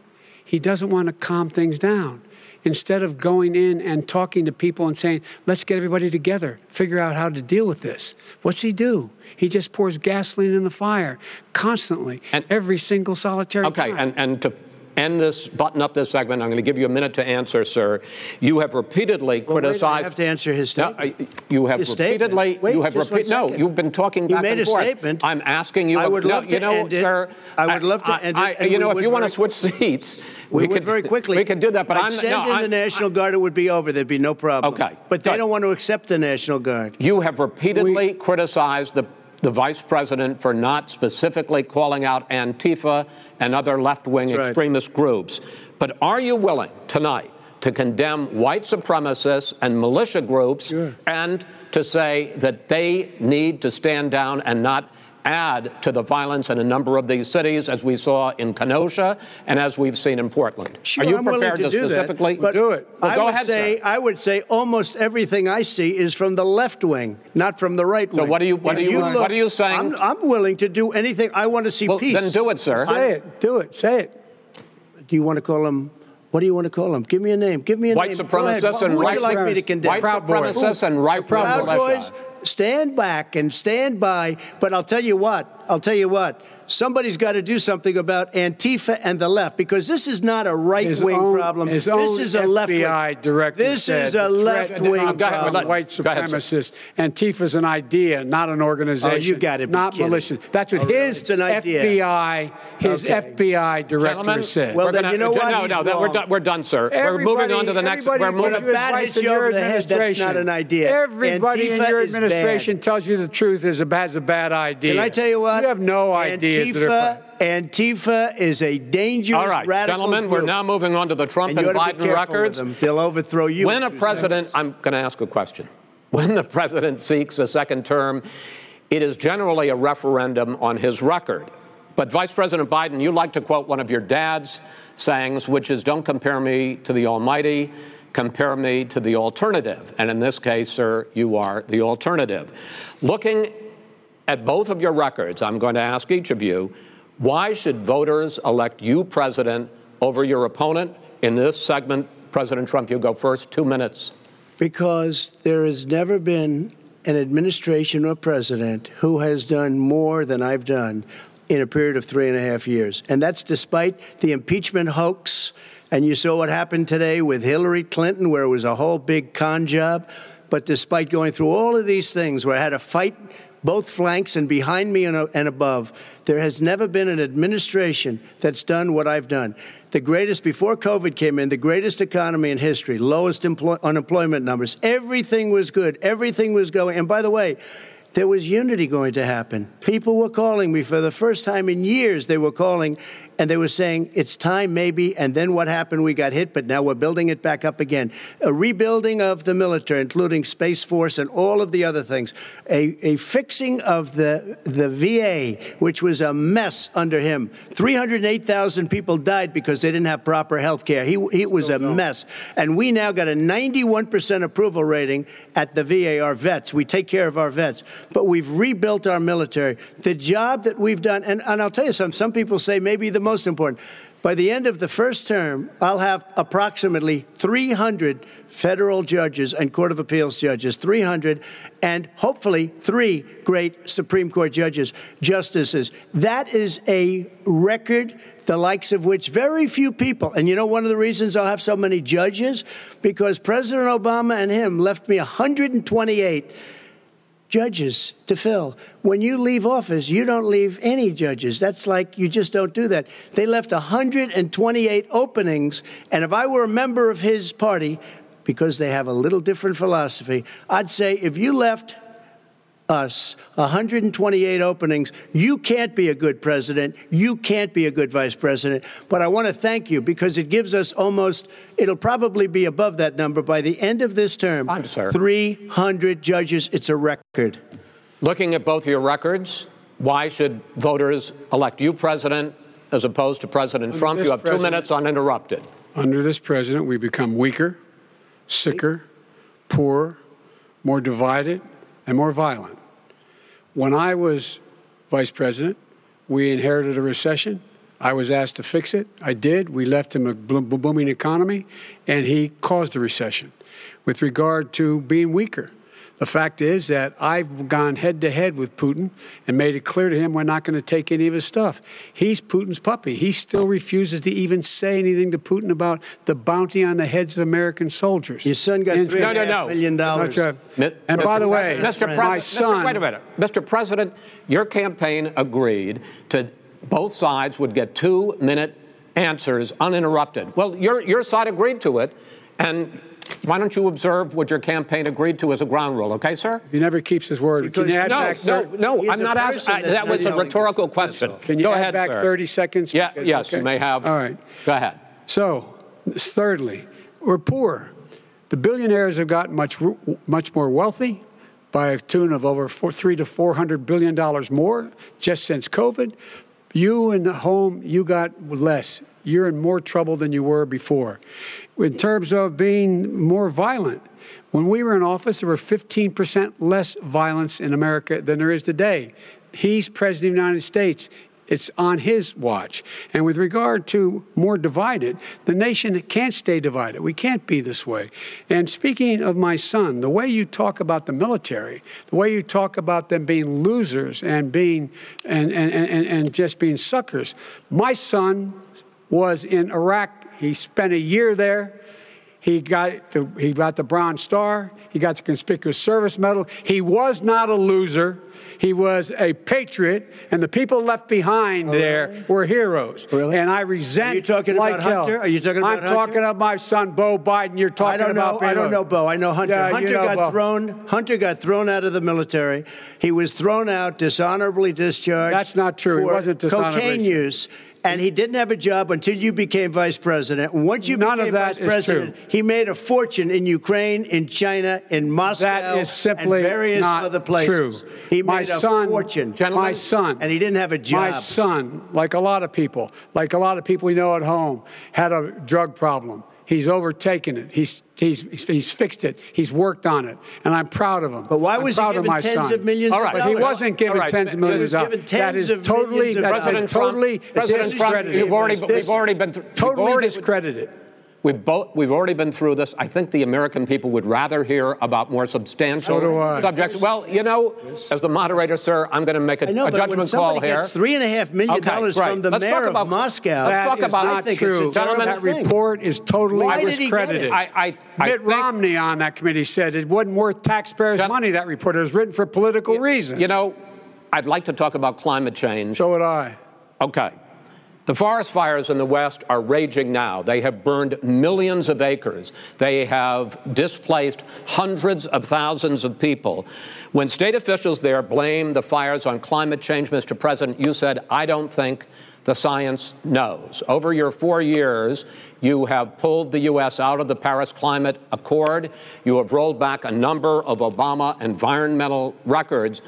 He doesn't want to calm things down. Instead of going in and talking to people and saying, let's get everybody together, figure out how to deal with this. What's he do? He just pours gasoline in the fire constantly, And- every single solitary Okay, time. and, and to end this, button up this segment. I'm going to give you a minute to answer, sir. You have repeatedly Well, wait, criticized. I have to answer his No, statement. I- you have His repeatedly. Wait, you have repeat- No, you've been talking You back made and a forth. statement. I'm asking you. I would no, love to you know, end it. sir. I would love to I- end it, I- and you know, if you want to switch seats, We, would could very quickly. We could do that, but I'd I'm send no, in I- the National Guard. It would be over. There'd be no problem. Okay, But they don't want to accept the National Guard. You have repeatedly criticized the, the vice president for not specifically calling out Antifa and other left wing right. extremist groups. But are you willing tonight to condemn white supremacists and militia groups Sure. and to say that they need to stand down and not add to the violence in a number of these cities, as we saw in Kenosha and as we've seen in Portland? Sure, are you I'm willing prepared to, do specifically that, but do it? Well, I go would ahead, say sir. I would say almost everything I see is from the left wing, not from the right wing. So what are you- what are you- what are you saying? I'm, I'm willing to do anything. I want to see Well, peace. then do it, sir. Say it. Do it. Say it. Do you want to call him? What do you want to call him? Give me a name. Give me a White name. Go ahead. supremacists Who and right like me to supremacists. condemn? White Proud Boys. supremacists and right wing Proud militia. Boys, stand back and stand by. But I'll tell you what. I'll tell you what. Somebody's got to do something about Antifa and the left because this is not a right wing problem. his this own is a left wing. FBI director This is a left wing problem. Go ahead, from let- white go ahead, sir. supremacists. Antifa's an idea, not an organization. Oh, you gotta be Not kidding. militia. That's what Oh, his It's an idea. FBI, his Okay. FBI director Gentlemen, said. Well, we're then gonna- you know what? No, He's no, that- we're done. We're done, sir. we're moving on to the next. everybody We're gives When moving. a you bat hits in you your over the head, that's administration. not an idea. Everybody in your administration tells you the truth is a, has a bad idea. Can I tell you what? You have no ideas. That are- Antifa, Antifa is a dangerous All right, radical gentlemen, we're now moving on to the Trump and and, you ought to be Biden records. They'll overthrow you. When a president, seconds. I'm going to ask a question. [laughs] When the president seeks a second term, it is generally a referendum on his record. But Vice President Biden, you like to quote one of your dad's sayings, which is, "Don't compare me to the Almighty." Compare me to the alternative. And in this case, sir, you are the alternative. Looking at both of your records, I'm going to ask each of you why should voters elect you president over your opponent? In this segment, President Trump, you go first, two minutes. Because there has never been an administration or president who has done more than I've done in a period of three and a half years. And that's despite the impeachment hoax. And you saw what happened today with Hillary Clinton, where it was a whole big con job. But despite going through all of these things, where I had to fight both flanks and behind me and, uh, and above, there has never been an administration that's done what I've done the greatest before COVID came in, the greatest economy in history, lowest employ, unemployment numbers. Everything was good. Everything was going. And by the way, there was unity going to happen. People were calling me for the first time in years. They were calling and they were saying, it's time maybe. And then what happened? We got hit, but now we're building it back up again. A rebuilding of the military, including Space Force and all of the other things. A, a fixing of the, the VA, which was a mess under him. 308,000 people died because they didn't have proper health care. He, it was a mess. And we now got a 91% approval rating at the VA, our vets. We take care of our vets. But we've rebuilt our military. The job that we've done, and, and I'll tell you something, some people say maybe the most important. By the end of the first term, I'll have approximately 300 federal judges and Court of Appeals judges, 300, and hopefully three great Supreme Court judges, justices. That is a record the likes of which very few people, and you know one of the reasons I'll have so many judges? Because President Obama and him left me 128 judges to fill. When you leave office, you don't leave any judges. That's like you just don't do that. They left 128 openings, and if I were a member of his party, because they have a little different philosophy, I'd say if you left us 128 openings. You can't be a good president. You can't be a good vice president. But I want to thank you because it gives us almost, it'll probably be above that number by the end of this term. Fine, sir. 300 judges. It's a record. Looking at both your records, why should voters elect you president as opposed to President Under Trump? You have two minutes uninterrupted. Under this president, we become weaker, sicker, poorer, more divided, and more violent. When I was vice president, we inherited a recession. I was asked to fix it. I did. We left him a booming economy, and he caused the recession. With regard to being weaker, The fact is that I've gone head to head with Putin and made it clear to him we're not going to take any of his stuff. He's Putin's puppy. He still refuses to even say anything to Putin about the bounty on the heads of American soldiers. Your son got And- three No, and no, no. million dollars. That's right. Mi- And by the way, Mr. my President, son. Mr. wait a minute. Mr. President, your campaign agreed to both sides would get two minute answers uninterrupted. Well, your, your side agreed to it, and why don't you observe what your campaign agreed to as a ground rule, okay, sir? He never keeps his word. Can Because- you add No, back no, thir- no, I'm not asking. That was a rhetorical question. Can you Go add ahead, back sir. 30 seconds? Yeah, Is- yes, okay. you may have. All right. Go ahead. So, thirdly, we're poor. The billionaires have gotten much much more wealthy by a tune of over four, three to four hundred billion dollars more just since COVID. You in the home, you got less. You're in more trouble than you were before. In terms of being more violent, when we were in office, there were 15% less violence in America than there is today. He's president of the United States. It's on his watch. And with regard to more divided, the nation can't stay divided. We can't be this way. And speaking of my son, the way you talk about the military, the way you talk about them being losers and being and and, and, and just being suckers, my son was in Iraq. He spent a year there. He got the, he got the Bronze Star. He got the Conspicuous Service Medal. He was not a loser. He was a patriot, and the people left behind oh, there were heroes. Oh, Really? And I resent. Are you talking like about hell. Hunter? Are you talking about I'm Hunter? talking about my son, Beau Biden. You're talking I talking don't know. about. I don't know, Beau. I know Hunter. Yeah, you Hunter know got Beau. thrown. Hunter got thrown out of the military. He was thrown out, dishonorably discharged. That's not true. He wasn't dishonorably cocaine use. And he didn't have a job until you became vice president. Once you None of became that vice president, true. he made a fortune in Ukraine, in China, in Moscow, That is simply and various not other places. true. He my made a son, fortune. My son, and he didn't have a job. My son, like a lot of people, like a lot of people we know at home, had a drug problem. He's overtaken it. He's he's he's fixed it. He's worked on it, and I'm proud of him. But why I'm was he proud of given my tens son. of millions All of right. But he wasn't given All right. tens of millions was of dollars. given tens is of totally millions of that's dollars. been totally President Trump, discredited. you've already, we've already been through. totally already- discredited. We've, both, we've already been through this. I think the American people would rather hear about more substantial So subjects. Well, you know, as the moderator, sir, I'm going to make a, I know, a but when judgment somebody call here. gets three and a half million Okay, dollars great. from the Let's mayor talk of about- Moscow, let's talk about- not I think true. it's a terrible that thing. report is totally Why did he get it? discredited. I, I, I Mitt think, Romney on that committee said it wasn't worth taxpayers' Gen- money. That report it was written for political reasons. You know, I'd like to talk about climate change. so would I. Okay. The forest fires in the West are raging now. They have burned millions of acres. They have displaced hundreds of thousands of people. When state officials there blame the fires on climate change, Mr. President, you said, I don't think the science knows. Over your four years, you have pulled the U.S. out of the Paris Climate Accord. You have rolled back a number of Obama environmental records.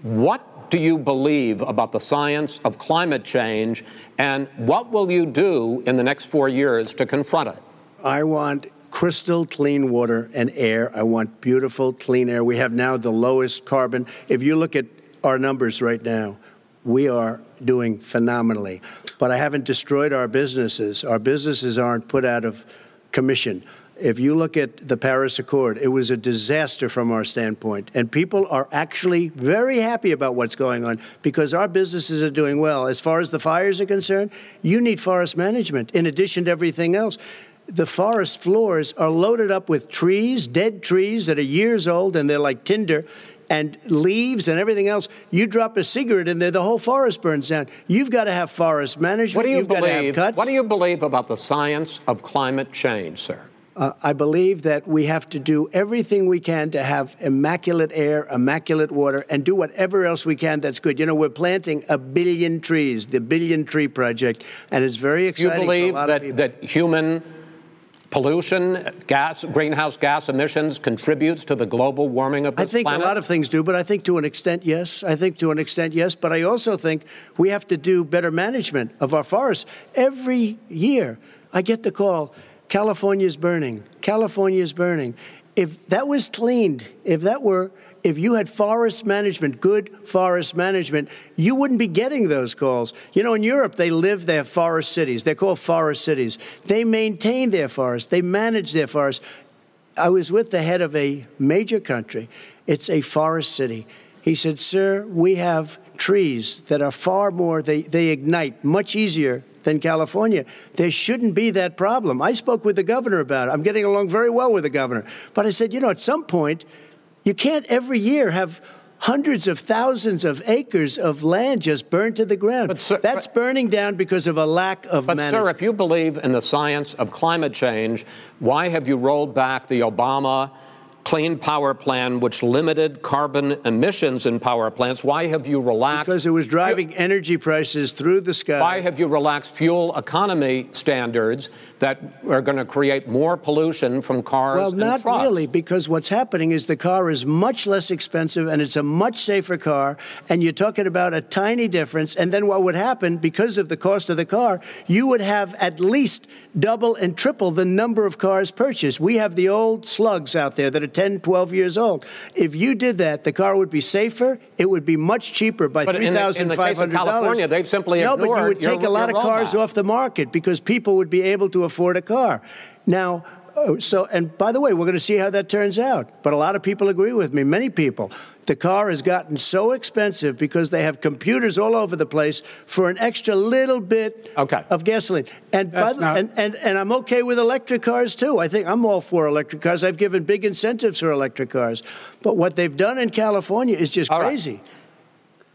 What do you believe about the science of climate change, and what will you do in the next four years to confront it? I want crystal clean water and air. I want beautiful, clean air. We have now the lowest carbon. If you look at our numbers right now, we are doing phenomenally. But I haven't destroyed our businesses. Our businesses aren't put out of commission. If you look at the Paris Accord, it was a disaster from our standpoint. And people are actually very happy about what's going on because our businesses are doing well. As far as the fires are concerned, you need forest management in addition to everything else. The forest floors are loaded up with trees, dead trees that are years old, and they're like tinder and leaves and everything else. You drop a cigarette in there, the whole forest burns down. You've got to have forest management. What do you You've got to have believe? cuts. What do you believe about the science of climate change, sir? Uh, I believe that we have to do everything we can to have immaculate air, immaculate water, and do whatever else we can that's good. You know, we're planting a billion trees, the Billion Tree Project, and it's very exciting. you believe for a lot that, that human pollution, gas, greenhouse gas emissions contributes to the global warming of the I think planet? a lot of things do, but I think to an extent, yes. I think to an extent, yes. But I also think we have to do better management of our forests. Every year, I get the call California's burning. California's burning. If that was cleaned, if that were if you had forest management, good forest management, you wouldn't be getting those calls. You know, in Europe, they live their forest cities. They're called forest cities. They maintain their forests, they manage their forests. I was with the head of a major country. It's a forest city. He said, Sir, we have trees that are far more, they, they ignite much easier than California. There shouldn't be that problem. I spoke with the governor about it. I'm getting along very well with the governor. But I said, you know, at some point, you can't every year have hundreds of thousands of acres of land just burned to the ground. Sir, That's burning down because of a lack of but management. sir, if you believe in the science of climate change, why have you rolled back the Obama clean power plan, which limited carbon emissions in power plants. Why have you relaxed? Because it was driving energy prices through the sky. Why have you relaxed fuel economy standards that are going to create more pollution from cars? Well, not trucks? really, because what's happening is the car is much less expensive and it's a much safer car, and you're talking about a tiny difference. And then what would happen, because of the cost of the car, you would have at least double and triple the number of cars purchased. We have the old slugs out there that are 10, 12 years old. If you did that, the car would be safer. It would be much cheaper by three thousand five hundred dollars. In California, they've simply no, but you would take a lot of cars off the market because people would be able to afford a car. Now, uh, so and by the way, we're going to see how that turns out. But a lot of people agree with me. Many people the car has gotten so expensive because they have computers all over the place for an extra little bit okay. of gasoline. And, the, not... and, and, and I'm okay with electric cars too. I think I'm all for electric cars. I've given big incentives for electric cars. But what they've done in California is just all crazy. Right.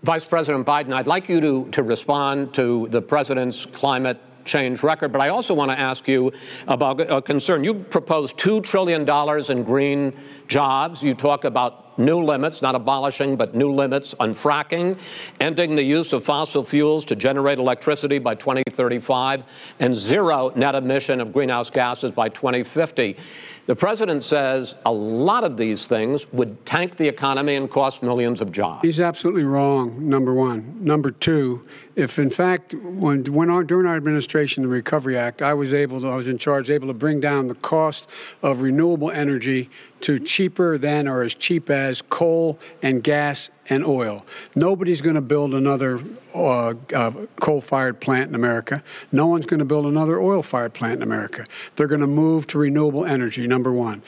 Vice President Biden, I'd like you to, to respond to the president's climate change record. But I also want to ask you about a concern. You proposed $2 trillion in green jobs. You talk about new limits, not abolishing, but new limits on fracking, ending the use of fossil fuels to generate electricity by 2035, and zero net emission of greenhouse gases by 2050. The president says a lot of these things would tank the economy and cost millions of jobs. He's absolutely wrong, number one. Number two, if in fact, when, when our, during our administration, the Recovery Act, I was able to, I was in charge, able to bring down the cost of renewable energy to cheaper than or as cheap as coal and gas and oil. Nobody's going to build another uh, uh, coal fired plant in America. No one's going to build another oil fired plant in America. They're going to move to renewable energy, number one.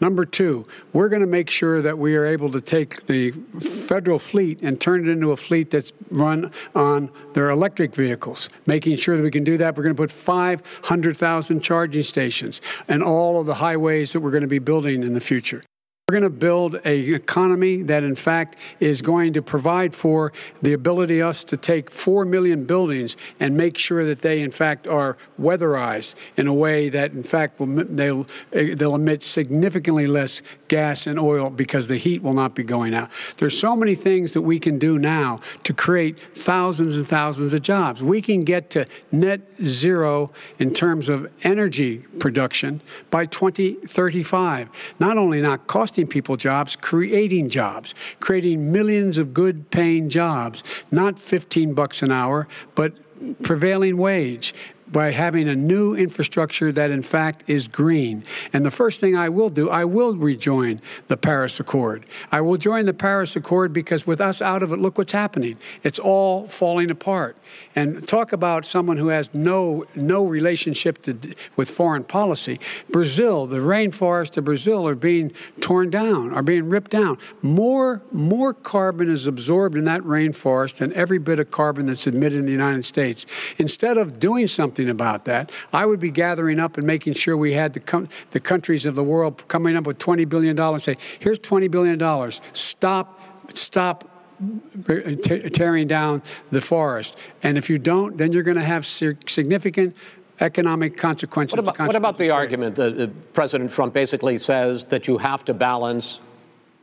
Number two, we're going to make sure that we are able to take the federal fleet and turn it into a fleet that's run on their electric vehicles. Making sure that we can do that, we're going to put 500,000 charging stations and all of the highways that we're going to be building in the future. We're going to build an economy that, in fact, is going to provide for the ability us to take 4 million buildings and make sure that they, in fact, are weatherized in a way that, in fact, will, they'll, they'll emit significantly less gas and oil because the heat will not be going out. There's so many things that we can do now to create thousands and thousands of jobs. We can get to net zero in terms of energy production by 2035. Not only not costing costing people jobs, creating jobs, creating millions of good paying jobs, not 15 bucks an hour, but prevailing wage, by having a new infrastructure that, in fact, is green. And the first thing I will do, I will rejoin the Paris Accord. I will join the Paris Accord because with us out of it, look what's happening. It's all falling apart. And talk about someone who has no no relationship to, with foreign policy. Brazil, the rainforests of Brazil are being torn down, are being ripped down. More more carbon is absorbed in that rainforest than every bit of carbon that's emitted in the United States. Instead of doing something something about that. I would be gathering up and making sure we had the, com- the countries of the world coming up with $20 billion and say, here's $20 billion. Stop, stop tearing down the forest. And if you don't, then you're going to have significant economic consequences. What about, consequences what about the argument that uh, President Trump basically says that you have to balance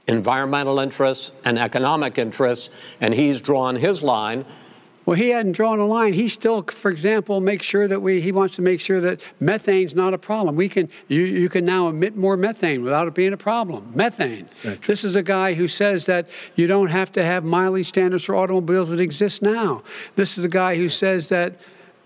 environmental interests and economic interests, and he's drawn his line well, he hadn't drawn a line. He still, for example, makes sure that we. He wants to make sure that methane's not a problem. We can. You, you can now emit more methane without it being a problem. Methane. This is a guy who says that you don't have to have mileage standards for automobiles that exist now. This is a guy who says that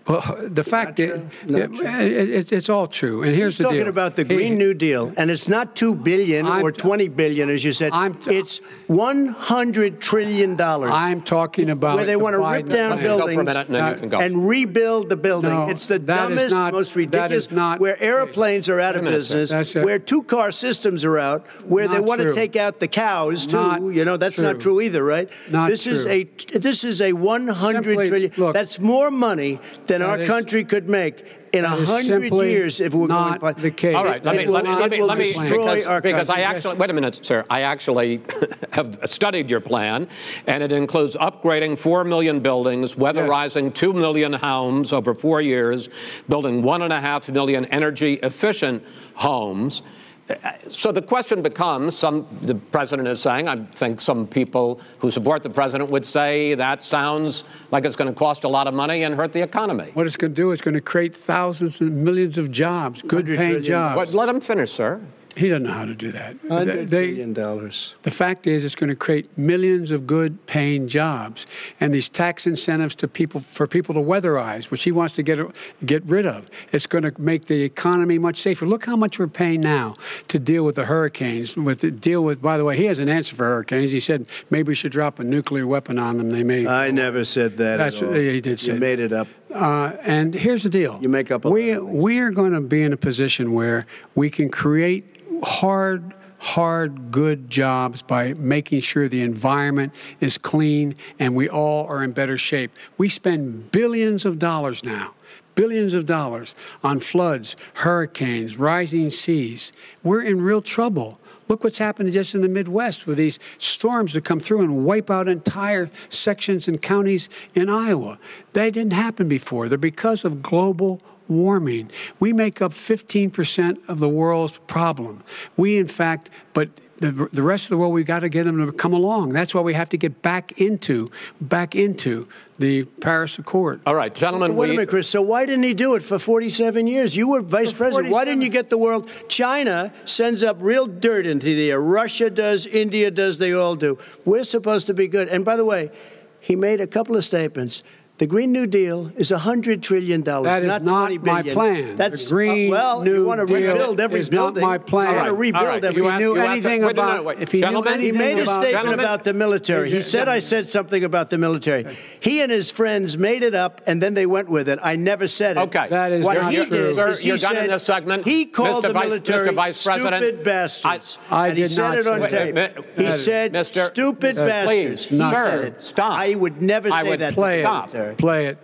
Well, the fact Not is, true. it, true. it- it's all true. And here's He's the talking deal. about the He- Green New Deal, and it's not two billion I'm- or twenty billion, as you said. I'm- it's one hundred trillion dollars. I'm talking about where they the want to rip down Let me go buildings for a minute, and then you can go. and rebuild the building. No, it's the dumbest, not- most ridiculous. not where airplanes are out of Wait a business, where two-car systems are out, where they want true. to take out the cows too. Not you know that's not true. true either, right? Not this is a this is a one hundred Simply- trillion. look, that's more money than that our is- country could make in a hundred years if we're not going. by- the case. All right, let me will- let me let me let me because, because I actually wait a minute, sir. I actually [laughs] have studied your plan, and it includes upgrading four million buildings, weatherizing two million homes over four years, building one and a half million energy efficient homes. So the question becomes: Some the president is saying. I think some people who support the president would say that sounds like it's going to cost a lot of money and hurt the economy. What it's going to do is going to create thousands and millions of jobs, good paying jobs. But let him finish, sir. He doesn't know how to do that. Hundred They- billion dollars. The fact is, it's going to create millions of good paying jobs, and these tax incentives to people for people to weatherize, which he wants to get get rid of. It's going to make the economy much safer. Look how much we're paying now to deal with the hurricanes. With the deal with, by the way, he has an answer for hurricanes. He said maybe we should drop a nuclear weapon on them. They may. I never said that. That's- at all. he did say You made it up. Uh, and here's the deal: You make up a we lot of things. we are going to be in a position where we can create hard, hard, good jobs by making sure the environment is clean and we all are in better shape. We spend billions of dollars now. Billions of dollars on floods, hurricanes, rising seas. We're in real trouble. Look what's happened just in the Midwest with these storms that come through and wipe out entire sections and counties in Iowa. They didn't happen before. They're because of global warming. We make up 15% of the world's problem. We, in fact, but the, the rest of the world, we've got to get them to come along. That's why we have to get back into, back into the Paris Accord. All right, gentlemen. Wait a we, minute, Chris. So why didn't he do it for 47 years? You were vice president. Why didn't you get the world? China sends up real dirt into the air. Russia does. India does. They all do. We're supposed to be good. And by the way, he made a couple of statements. The Green New Deal is $100 trillion, That is not not my plan. That's The Green uh, well, New you want to Deal rebuild every is not my plan. You want to rebuild all right. every You If he knew You have to- anything wait, no, no, about, wait. if he Gentlemen, He made a about, statement Gentlemen? about the military. He said I said something about the military. He and his friends made it up, and then they went with it. I never said it. Okay. That is what not he true. did Sir, is he you're done in said- this segment. He called Mr. the Vice- military Mr. Vice President, stupid bastards. I and he did said not it on say tape. that. He said Mr. stupid Please, bastards. He said Sir, it. stop. I would never I say would that play to the it. military. Play it.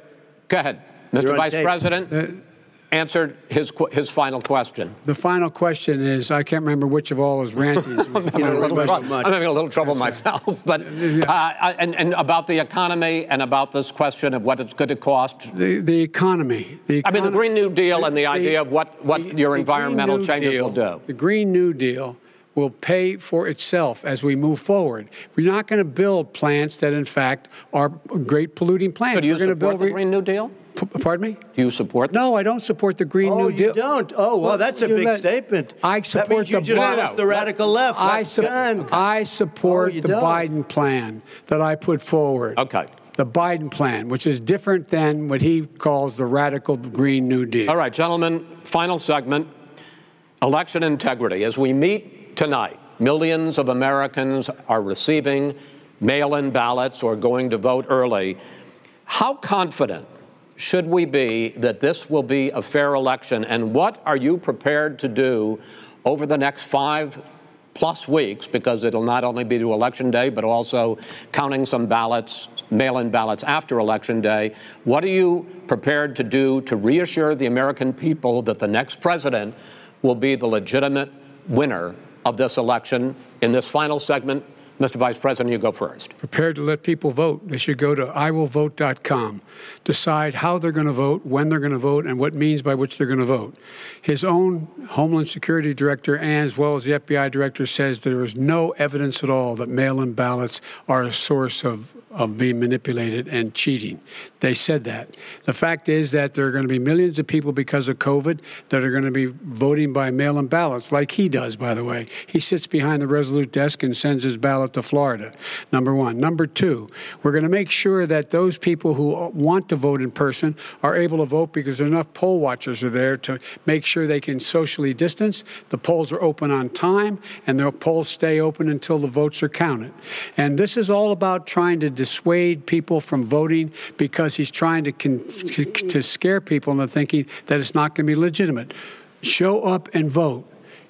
Go ahead, You're Mr. Vice tape. President. answered his his final question. The final question is I can't remember which of all his [laughs] rantings. was the I'm having, a little question. trou- I'm having a little trouble myself, but uh, and, and about the economy and about this question of what it's going to cost. The, the economy. The I mean, the Green New Deal and the idea of what, what the- your the environmental New changes Deal- will do. The Green New Deal will pay for itself as we move forward. We're not going to build plants that, in fact, are great polluting plants. So do you We're going to support build the Green New Deal? P- Pardon me? Do you support that? No, I don't support the Green Oh, New you Deal. don't? Oh, well, that's a big let- statement. I that support means you the just Biden- lost the radical left. I, That's su- I support Oh, the don't? Biden plan that I put forward. Okay. The Biden plan, which is different than what he calls the radical Green New Deal. All right, gentlemen, final segment election integrity. As we meet tonight, millions of Americans are receiving mail in ballots or going to vote early. How confident should we be that this will be a fair election? And what are you prepared to do over the next five plus weeks? Because it'll not only be to election day, but also counting some ballots, mail in ballots after election day. What are you prepared to do to reassure the American people that the next president will be the legitimate winner of this election? In this final segment, Mr. Vice President, you go first. prepared to let people vote. They should go to iwillvote.com, decide how they're going to vote, when they're going to vote, and what means by which they're going to vote. His own Homeland Security director, and as well as the FBI director, says there is no evidence at all that mail in ballots are a source of, of being manipulated and cheating. They said that. The fact is that there are going to be millions of people because of COVID that are going to be voting by mail in ballots, like he does, by the way. He sits behind the Resolute desk and sends his ballot to Florida, number one. Number two, we're going to make sure that those people who want to vote in person are able to vote because enough poll watchers are there to make sure they can socially distance. The polls are open on time, and the polls stay open until the votes are counted. And this is all about trying to dissuade people from voting because he's trying to, con- to scare people into thinking that it's not going to be legitimate. Show up and vote.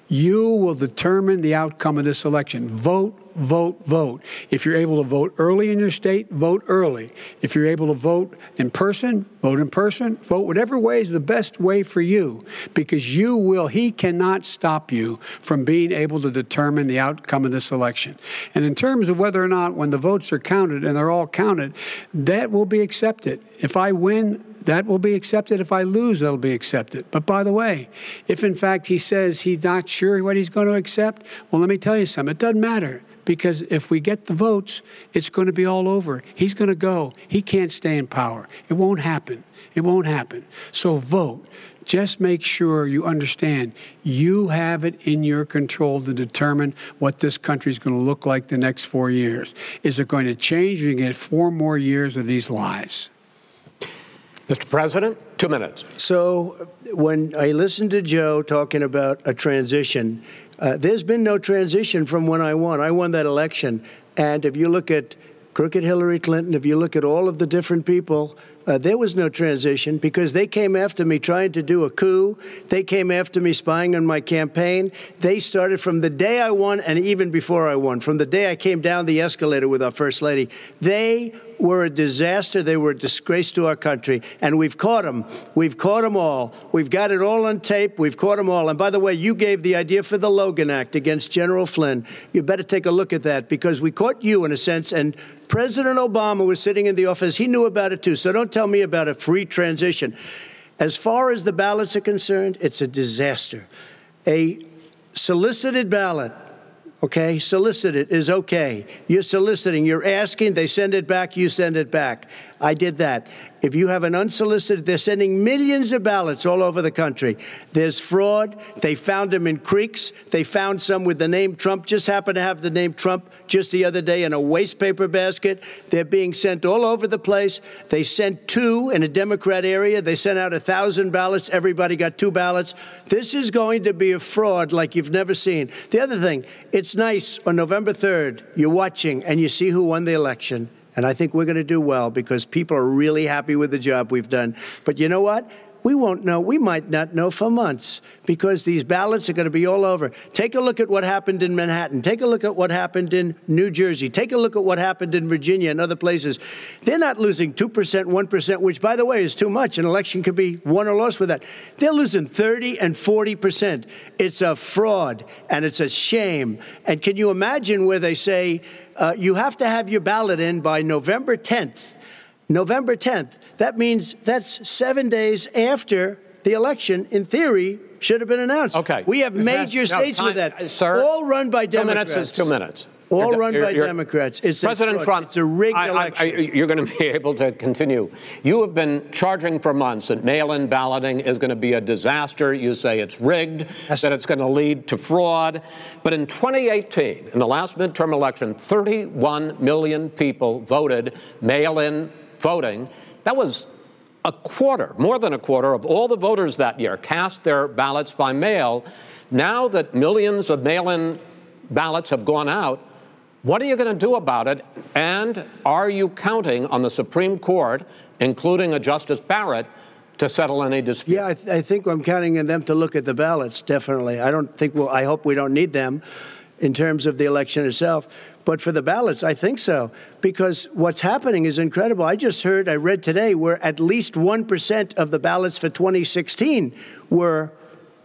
You will determine the outcome of this election. Vote, vote, vote. If you're able to vote early in your state, vote early. If you're able to vote in person, vote in person. Vote whatever way is the best way for you because you will, he cannot stop you from being able to determine the outcome of this election. And in terms of whether or not when the votes are counted and they're all counted, that will be accepted. If I win, that will be accepted. If I lose, that'll be accepted. But by the way, if in fact he says he's not sure what he's going to accept, well, let me tell you something. It doesn't matter because if we get the votes, it's going to be all over. He's going to go. He can't stay in power. It won't happen. It won't happen. So vote. Just make sure you understand you have it in your control to determine what this country is going to look like the next four years. Is it going to change? You're going to get four more years of these lies. Mr. President, two minutes. So, when I listened to Joe talking about a transition, uh, there's been no transition from when I won. I won that election. And if you look at crooked Hillary Clinton, if you look at all of the different people, uh, there was no transition because they came after me trying to do a coup. They came after me spying on my campaign. They started from the day I won and even before I won, from the day I came down the escalator with our First Lady. They were a disaster. They were a disgrace to our country. And we've caught them. We've caught them all. We've got it all on tape. We've caught them all. And by the way, you gave the idea for the Logan Act against General Flynn. You better take a look at that because we caught you in a sense. And President Obama was sitting in the office. He knew about it too. So don't tell me about a free transition. As far as the ballots are concerned, it's a disaster. A solicited ballot okay? Solicited is okay. You're soliciting, you're asking, they send it back, you send it back. I did that. If you have an unsolicited, they're sending millions of ballots all over the country. There's fraud. They found them in creeks. They found some with the name Trump, just happened to have the name Trump just the other day in a waste paper basket. They're being sent all over the place. They sent two in a Democrat area. They sent out a thousand ballots. Everybody got two ballots. This is going to be a fraud like you've never seen. The other thing, it's nice on November 3rd, you're watching and you see who won the election. And I think we're going to do well because people are really happy with the job we've done. But you know what? We won't know. We might not know for months because these ballots are going to be all over. Take a look at what happened in Manhattan. Take a look at what happened in New Jersey. Take a look at what happened in Virginia and other places. They're not losing 2%, 1%, which, by the way, is too much. An election could be won or lost with that. They're losing 30 and 40%. It's a fraud and it's a shame. And can you imagine where they say, uh, you have to have your ballot in by November 10th. November 10th. That means that's seven days after the election, in theory, should have been announced. Okay. We have major no, states time, with that. Sir, all run by Democrats. Two minutes is two minutes. All you're, run you're, by you're, Democrats. It's President a, Trump. It's a rigged I, election. I, I, you're going to be [laughs] able to continue. You have been charging for months that mail-in balloting is going to be a disaster. You say it's rigged, yes. that it's going to lead to fraud. But in 2018, in the last midterm election, 31 million people voted mail-in voting. That was a quarter, more than a quarter of all the voters that year cast their ballots by mail. Now that millions of mail-in ballots have gone out, what are you going to do about it? And are you counting on the Supreme Court, including a Justice Barrett, to settle any dispute? Yeah, I, th- I, think I'm counting on them to look at the ballots. Definitely, I don't think. Well, I hope we don't need them in terms of the election itself. But for the ballots, I think so. Because what's happening is incredible. I just heard, I read today, where at least 1% of the ballots for 2016 were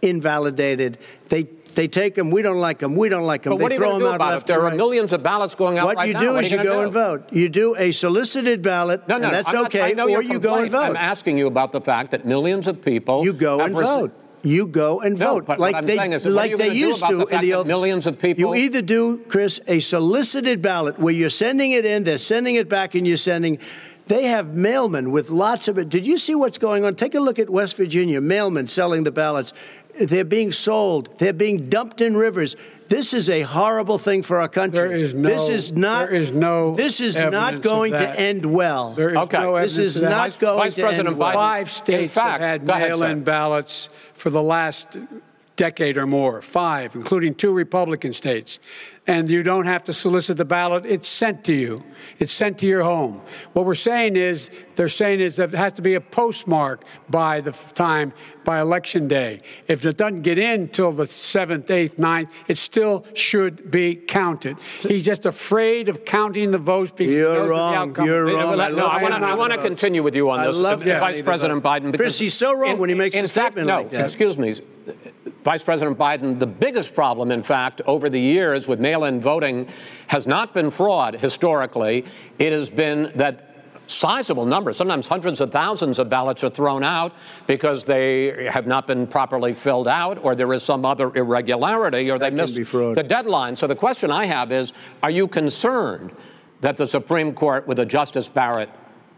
invalidated. They they take them. We don't like them. We don't like them. But they what are you throw them do about it? There right. are millions of ballots going out what right you now, do what is you, you go do? and vote. You do a solicited ballot, no, no, and that's I'm okay. Not, I know or you go and vote. I'm asking you about the fact that millions of people you go and vote. you go and No, vote but like they is, like they used to the in the old millions of people- You either do, Chris, a solicited ballot where you're sending it in, they're sending it back, and you're sending. They have mailmen with lots of it. Did you see what's going on? Take a look at West Virginia. Mailmen selling the ballots. They're being sold. They're being dumped in rivers. This is a horrible thing for our country. There is no- This is not. there is no This is not going to end well. There is Okay. no This is not Vice- going Vice to President end well. Biden- Five states fact, have had mail-in sir. ballots for the last decade or more. Five, including two Republican states. And you don't have to solicit the ballot. It's sent to you. It's sent to your home. What we're saying is, they're saying is that it has to be a postmark by the time, by election day. If it doesn't get in till the 7th, 8th, 9th, it still should be counted. He's just afraid of counting the votes because You're knows what the wrong. You're wrong. No, I no, I want to. I want to continue with you on I this, love Vice President. Biden. Chris, because he's so wrong in- when he makes in a fact, statement no, like that. excuse me, Vice President Biden. The biggest problem, in fact, over the years with mail-in voting, has not been fraud. Historically, it has been that. Sizable numbers, sometimes hundreds of thousands of ballots are thrown out because they have not been properly filled out, or there is some other irregularity, or they missed the deadline. So the question I have is Are you concerned that the Supreme Court, with a Justice Barrett,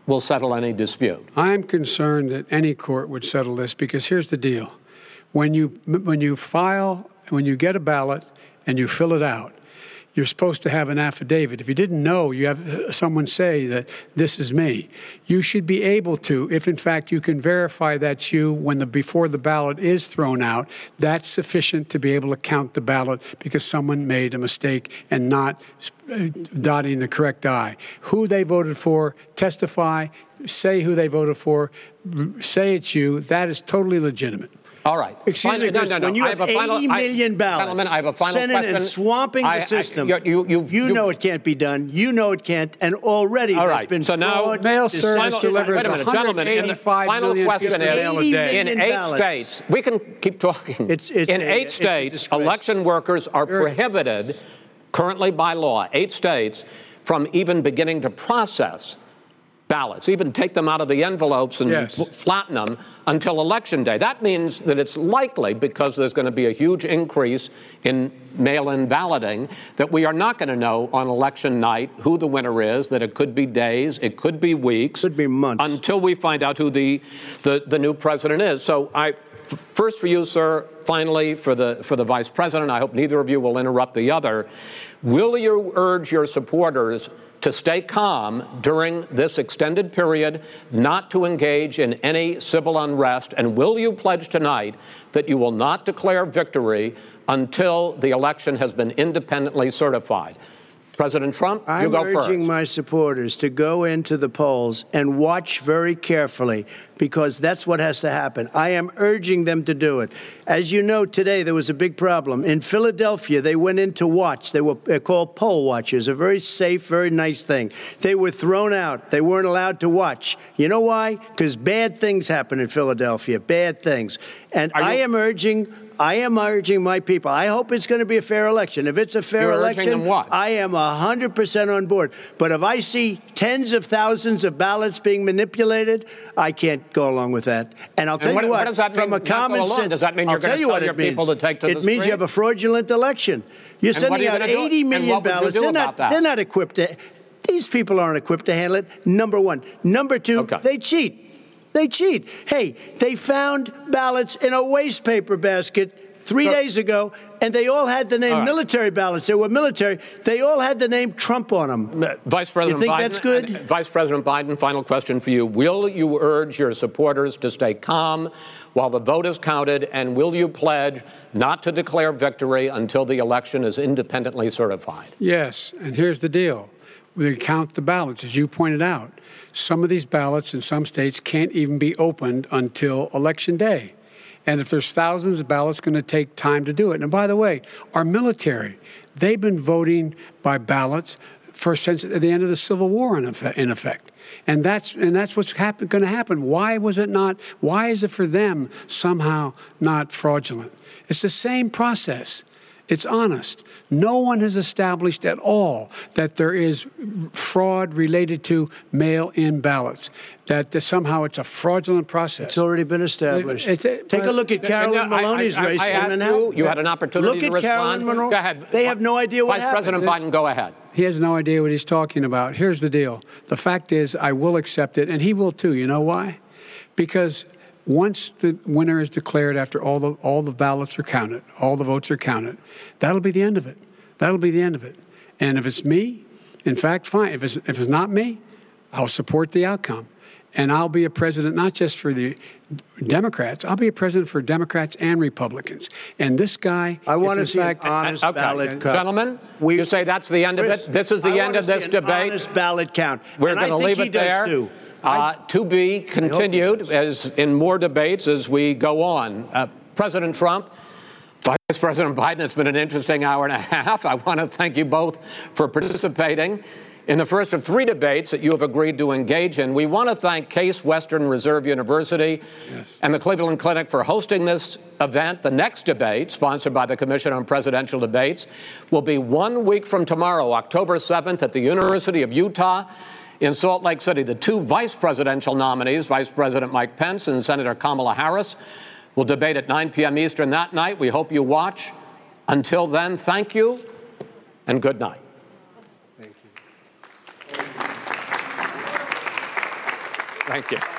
will settle any dispute? I'm concerned that any court would settle this because here's the deal. When you, when you file, when you get a ballot and you fill it out, you're supposed to have an affidavit. If you didn't know, you have uh, someone say that this is me. You should be able to, if in fact you can verify that's you when the before the ballot is thrown out, that's sufficient to be able to count the ballot because someone made a mistake and not uh, dotting the correct I. Who they voted for, testify, say who they voted for, say it's you. That is totally legitimate. All right. Excuse me, Fin- no, no, no. when you I have, a final- 80 I- ballots Gentlemen, I have a final sent in question. and swamping I- I- the system, you- you- you- you- know it can't be done. You know it can't, and already All there's right, been so now- fraud. Mail deception. service Final- delivers wait a minute, gentlemen. in the final question pieces of is mail a day. in million eight ballots. states. We can keep talking. It's- it's in eight a states, disgrace. election workers are prohibited, currently by law, eight states, from even beginning to process ballots, even take them out of the envelopes and Yes. flatten them until election day. That means that it's likely, because there's going to be a huge increase in mail in balloting, that we are not going to know on election night who the winner is, that it could be days, it could be weeks. Could be months. Until we find out who the, the, the new president is. So I. f- First for you, sir. Finally, for the for the vice president, I hope neither of you will interrupt the other. Will you urge your supporters to stay calm during this extended period, not to engage in any civil unrest? And will you pledge tonight that you will not declare victory until the election has been independently certified? President Trump, you I'm go urging my supporters to go into the polls and watch very carefully because that's what has to happen. I am urging them to do it. As you know, today there was a big problem. In Philadelphia, they went in to watch. They were called poll watchers, a very safe, very nice thing. They were thrown out. They weren't allowed to watch. You know why? Because bad things happen in Philadelphia, bad things. And you- I am urging. I am urging my people. I hope it's going to be a fair election. If it's a fair You're election, what? I am 100% on board. But if I see tens of thousands of ballots being manipulated, I can't go along with that. And I'll tell what- you what, what does that from mean, a common sense, Does that mean I'll you're you tell what your it means. people to take to it the means street? you have a fraudulent election. You're And sending you out gonna do? Million what would you ballots. They're not. They're not equipped to. These people aren't equipped to handle it. Number one. Number two. Okay. They cheat. They cheat. Hey, they found ballots in a waste paper basket three So- days ago, and they all had the name All right. military ballots. They were military. They all had the name Trump on them. Vice President You think Biden, that's good? and Vice President Biden, final question for you. Will you urge your supporters to stay calm while the vote is counted? And will you pledge not to declare victory until the election is independently certified? Yes, and here's the deal. We count the ballots, as you pointed out. Some of these ballots in some states can't even be opened until election day. And if there's thousands of ballots, going to take time to do it. And by the way, our military, they've been voting by ballots for since the end of the Civil War, in effect. In effect. And that's and that's what's happen, going to happen. Why was it not? Why is it for them somehow not fraudulent? It's the same process. It's honest. No one has established at all that there is fraud related to mail in ballots, that somehow it's a fraudulent process. It's already been established. It's a- Take a look at Carolyn And, uh, Maloney's I- I race asked in Manhattan. you, you had an opportunity Look to at respond. Carolyn Maloney. Go ahead. They have no idea what Vice happened. President Biden, go ahead. He has no idea what he's talking about. Here's the deal. The fact is, I will accept it, and he will too. You know why? Because once the winner is declared after all the, all the ballots are counted, all the votes are counted, that'll be the end of it. That'll be the end of it. And if it's me, in fact, fine. If it's, if it's not me, I'll support the outcome. And I'll be a president not just for the Democrats, I'll be a president for Democrats and Republicans. And this guy, I want to in see an honest Okay. ballot count. Gentlemen, We- you say that's the end of it? This is the I end of this debate? Honest ballot count. We're going to leave he it does there. Too. Uh, to be continued as in more debates as we go on. Uh, President Trump, Vice President Biden, it's been an interesting hour and a half. I want to thank you both for participating in the first of three debates that you have agreed to engage in. We want to thank Case Western Reserve University and the Cleveland Clinic for hosting this event. The next debate, sponsored by the Commission on Presidential Debates, will be one week from tomorrow, October 7th, at the University of Utah in Salt Lake City. The two vice presidential nominees, Vice President Mike Pence and Senator Kamala Harris, will debate at 9 p.m. Eastern that night. We hope you watch. Until then, thank you and good night. Thank you. Thank you.